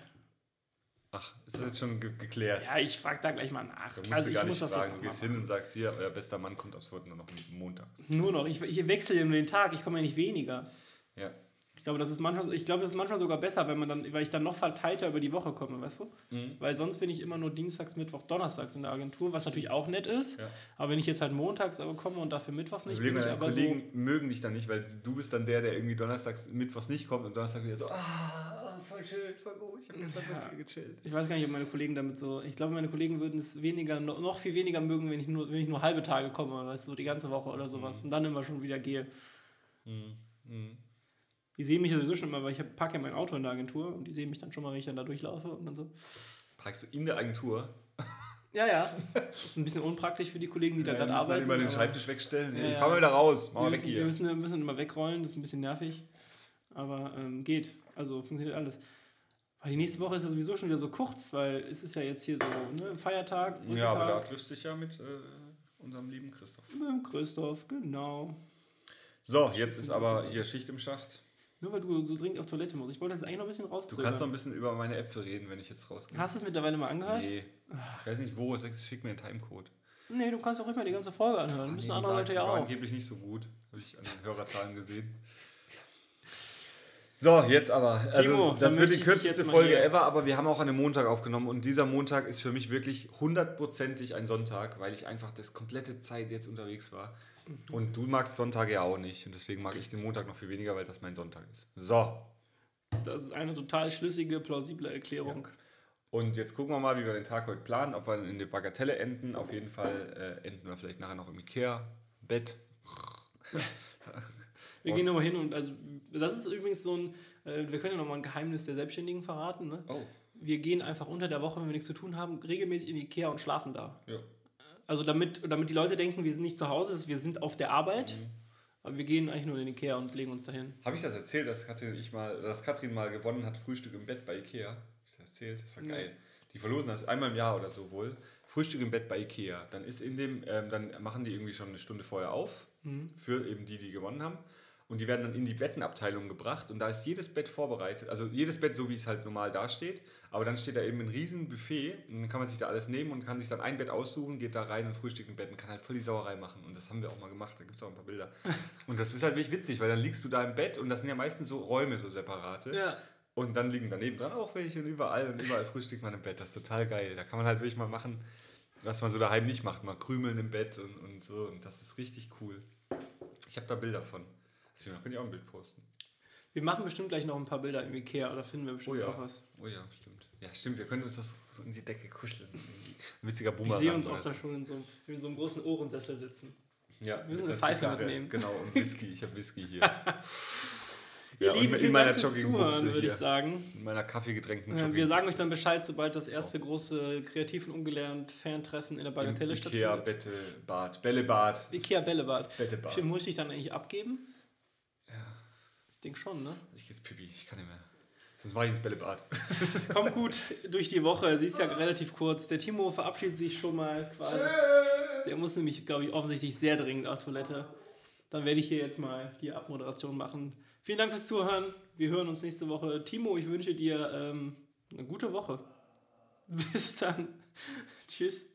Ach, ist das jetzt schon ge geklärt? Ja, ich frage da gleich mal nach. Da musst also du ich gar muss nicht das fragen. Du gehst hin und sagst, hier, euer bester Mann kommt aufs Wort nur noch Montag. Nur noch. Ich, ich wechsle immer den Tag. Ich komme ja nicht weniger. Ja, Ich glaube, das ist manchmal, ich glaube, das ist manchmal sogar besser, wenn man dann, weil ich dann noch verteilter über die Woche komme, weißt du? Mhm. Weil sonst bin ich immer nur Dienstags, Mittwoch, Donnerstags in der Agentur, was natürlich auch nett ist. Ja. Aber wenn ich jetzt halt montags aber komme und dafür Mittwochs nicht, Überleg bin ich aber Kollegen mögen dich dann nicht, weil du bist dann der, der irgendwie donnerstags, mittwochs nicht kommt und donnerstag wieder so, ah, voll schön, voll gut, ich habe gestern Ja. so viel gechillt. Ich weiß gar nicht, ob meine Kollegen damit so. Ich glaube, meine Kollegen würden es weniger, noch viel weniger mögen, wenn ich nur, wenn ich nur halbe Tage komme, weißt du, so die ganze Woche oder sowas. Und dann immer schon wieder gehe. Mhm. Die sehen mich sowieso schon mal, weil ich parke ja mein Auto in der Agentur und die sehen mich dann schon mal, wenn ich dann da durchlaufe und dann so. Parkst du in der Agentur? Ja, ja. Das ist ein bisschen unpraktisch für die Kollegen, die da Ja, gerade müssen dann arbeiten. immer den Schreibtisch wegstellen. Ja, ich fahr mal wieder raus, mach wir mal weg müssen, wir hier. müssen, wir müssen immer wegrollen, das ist ein bisschen nervig. Aber ähm, geht. Also funktioniert alles. Weil die nächste Woche ist ja sowieso schon wieder so kurz, weil es ist ja jetzt hier so ne, Feiertag. Ja, aber da triffst du dich ja mit äh, unserem lieben Christoph. Mit dem Christoph, genau. So, jetzt ist aber hier Schicht im Schacht. Nur weil du so dringend auf Toilette musst. Ich wollte das eigentlich noch ein bisschen Du rauszögern. kannst noch ein bisschen über meine Äpfel reden, wenn ich jetzt rausgehe. Hast du es mittlerweile mal angehört? Nee. Ich weiß nicht wo, schick mir einen Timecode. Nee, du kannst ruhig mal die ganze Folge anhören. Müssen Nee, andere Leute ja auch. angeblich nicht so gut. Habe ich an den Hörerzahlen gesehen. So, jetzt aber. Also, Timo, das wird die kürzeste Folge hier- ever, aber wir haben auch an einem Montag aufgenommen und dieser Montag ist für mich wirklich hundertprozentig ein Sonntag, weil ich einfach das komplette Zeit jetzt unterwegs war. Und du magst Sonntage ja auch nicht und deswegen mag ich den Montag noch viel weniger, weil das mein Sonntag ist. So, Das ist eine total schlüssige, plausible Erklärung. und jetzt gucken wir mal, wie wir den Tag heute planen, ob wir in der Bagatelle enden. Auf jeden Fall äh, enden wir vielleicht nachher noch im Ikea, Bett. Wir gehen nochmal hin und also das ist übrigens so ein, äh, wir können ja nochmal ein Geheimnis der Selbstständigen verraten. Ne? Oh, Wir gehen einfach unter der Woche, wenn wir nichts zu tun haben, regelmäßig in die Ikea und schlafen da. ja. Also damit, damit die Leute denken, wir sind nicht zu Hause, wir sind auf der Arbeit, Mhm. aber wir gehen eigentlich nur in Ikea und legen uns dahin. Habe ich das erzählt, dass Katrin, ich mal, dass Katrin mal gewonnen hat, Frühstück im Bett bei Ikea? Habe ich das erzählt? Das war Nee. geil. Die verlosen das einmal im Jahr oder so wohl. Frühstück im Bett bei Ikea. Dann ist in dem, ähm, dann machen die irgendwie schon eine Stunde vorher auf, Mhm. für eben die, die gewonnen haben. Und die werden dann in die Bettenabteilung gebracht und da ist jedes Bett vorbereitet, also jedes Bett so, wie es halt normal dasteht, aber dann steht da eben ein riesen Buffet und dann kann man sich da alles nehmen und kann sich dann ein Bett aussuchen, geht da rein und frühstückt im Bett und kann halt voll die Sauerei machen und das haben wir auch mal gemacht, da gibt es auch ein paar Bilder. Und das ist halt wirklich witzig, weil dann liegst du da im Bett und das sind ja meistens so Räume, so separate. Ja, Und dann liegen daneben dran auch welche und überall und überall frühstückt man im Bett. Das ist total geil. Da kann man halt wirklich mal machen, was man so daheim nicht macht. Mal krümeln im Bett und, und so. Und das ist richtig cool. Ich habe da Bilder von. Deswegen könnt ihr auch ein Bild posten. wir machen bestimmt gleich noch ein paar Bilder im Ikea oder finden wir bestimmt Oh ja. noch was. Oh ja, stimmt. Ja, stimmt. Wir können uns das so in die Decke kuscheln. Ein witziger Ich Boomerang. sehe uns auch da schon in so, in so einem großen Ohrensessel sitzen. Ja, Wir müssen eine Pfeife Zigarre. mitnehmen. Genau, und Whisky. Ich habe Whisky hier. Ja, und Lieben, in vielen meiner Joggingbuchse würde ich sagen. In meiner kaffeegetränkten Äh, Joggingbuchse. wir sagen euch dann Bescheid, sobald das erste große Kreativ und Ungelernt Fan-Treffen in der Bagatelle Im Ikea, stattfindet. Bette, Bad, Bällebad. Ikea Bällebad. Bettebad. Stimmt, muss ich dich dann eigentlich abgeben? Ich denke schon, ne? Ich gehe jetzt Pipi, ich kann nicht mehr. Sonst mache ich ins Bällebad. Kommt gut durch die Woche. Sie ist ja relativ kurz. Der Timo verabschiedet sich schon mal quasi. Der muss nämlich, glaube ich, offensichtlich sehr dringend auf Toilette. Dann werde ich hier jetzt mal die Abmoderation machen. Vielen Dank fürs Zuhören. Wir hören uns nächste Woche. Timo, ich wünsche dir ähm, eine gute Woche. Bis dann. Tschüss.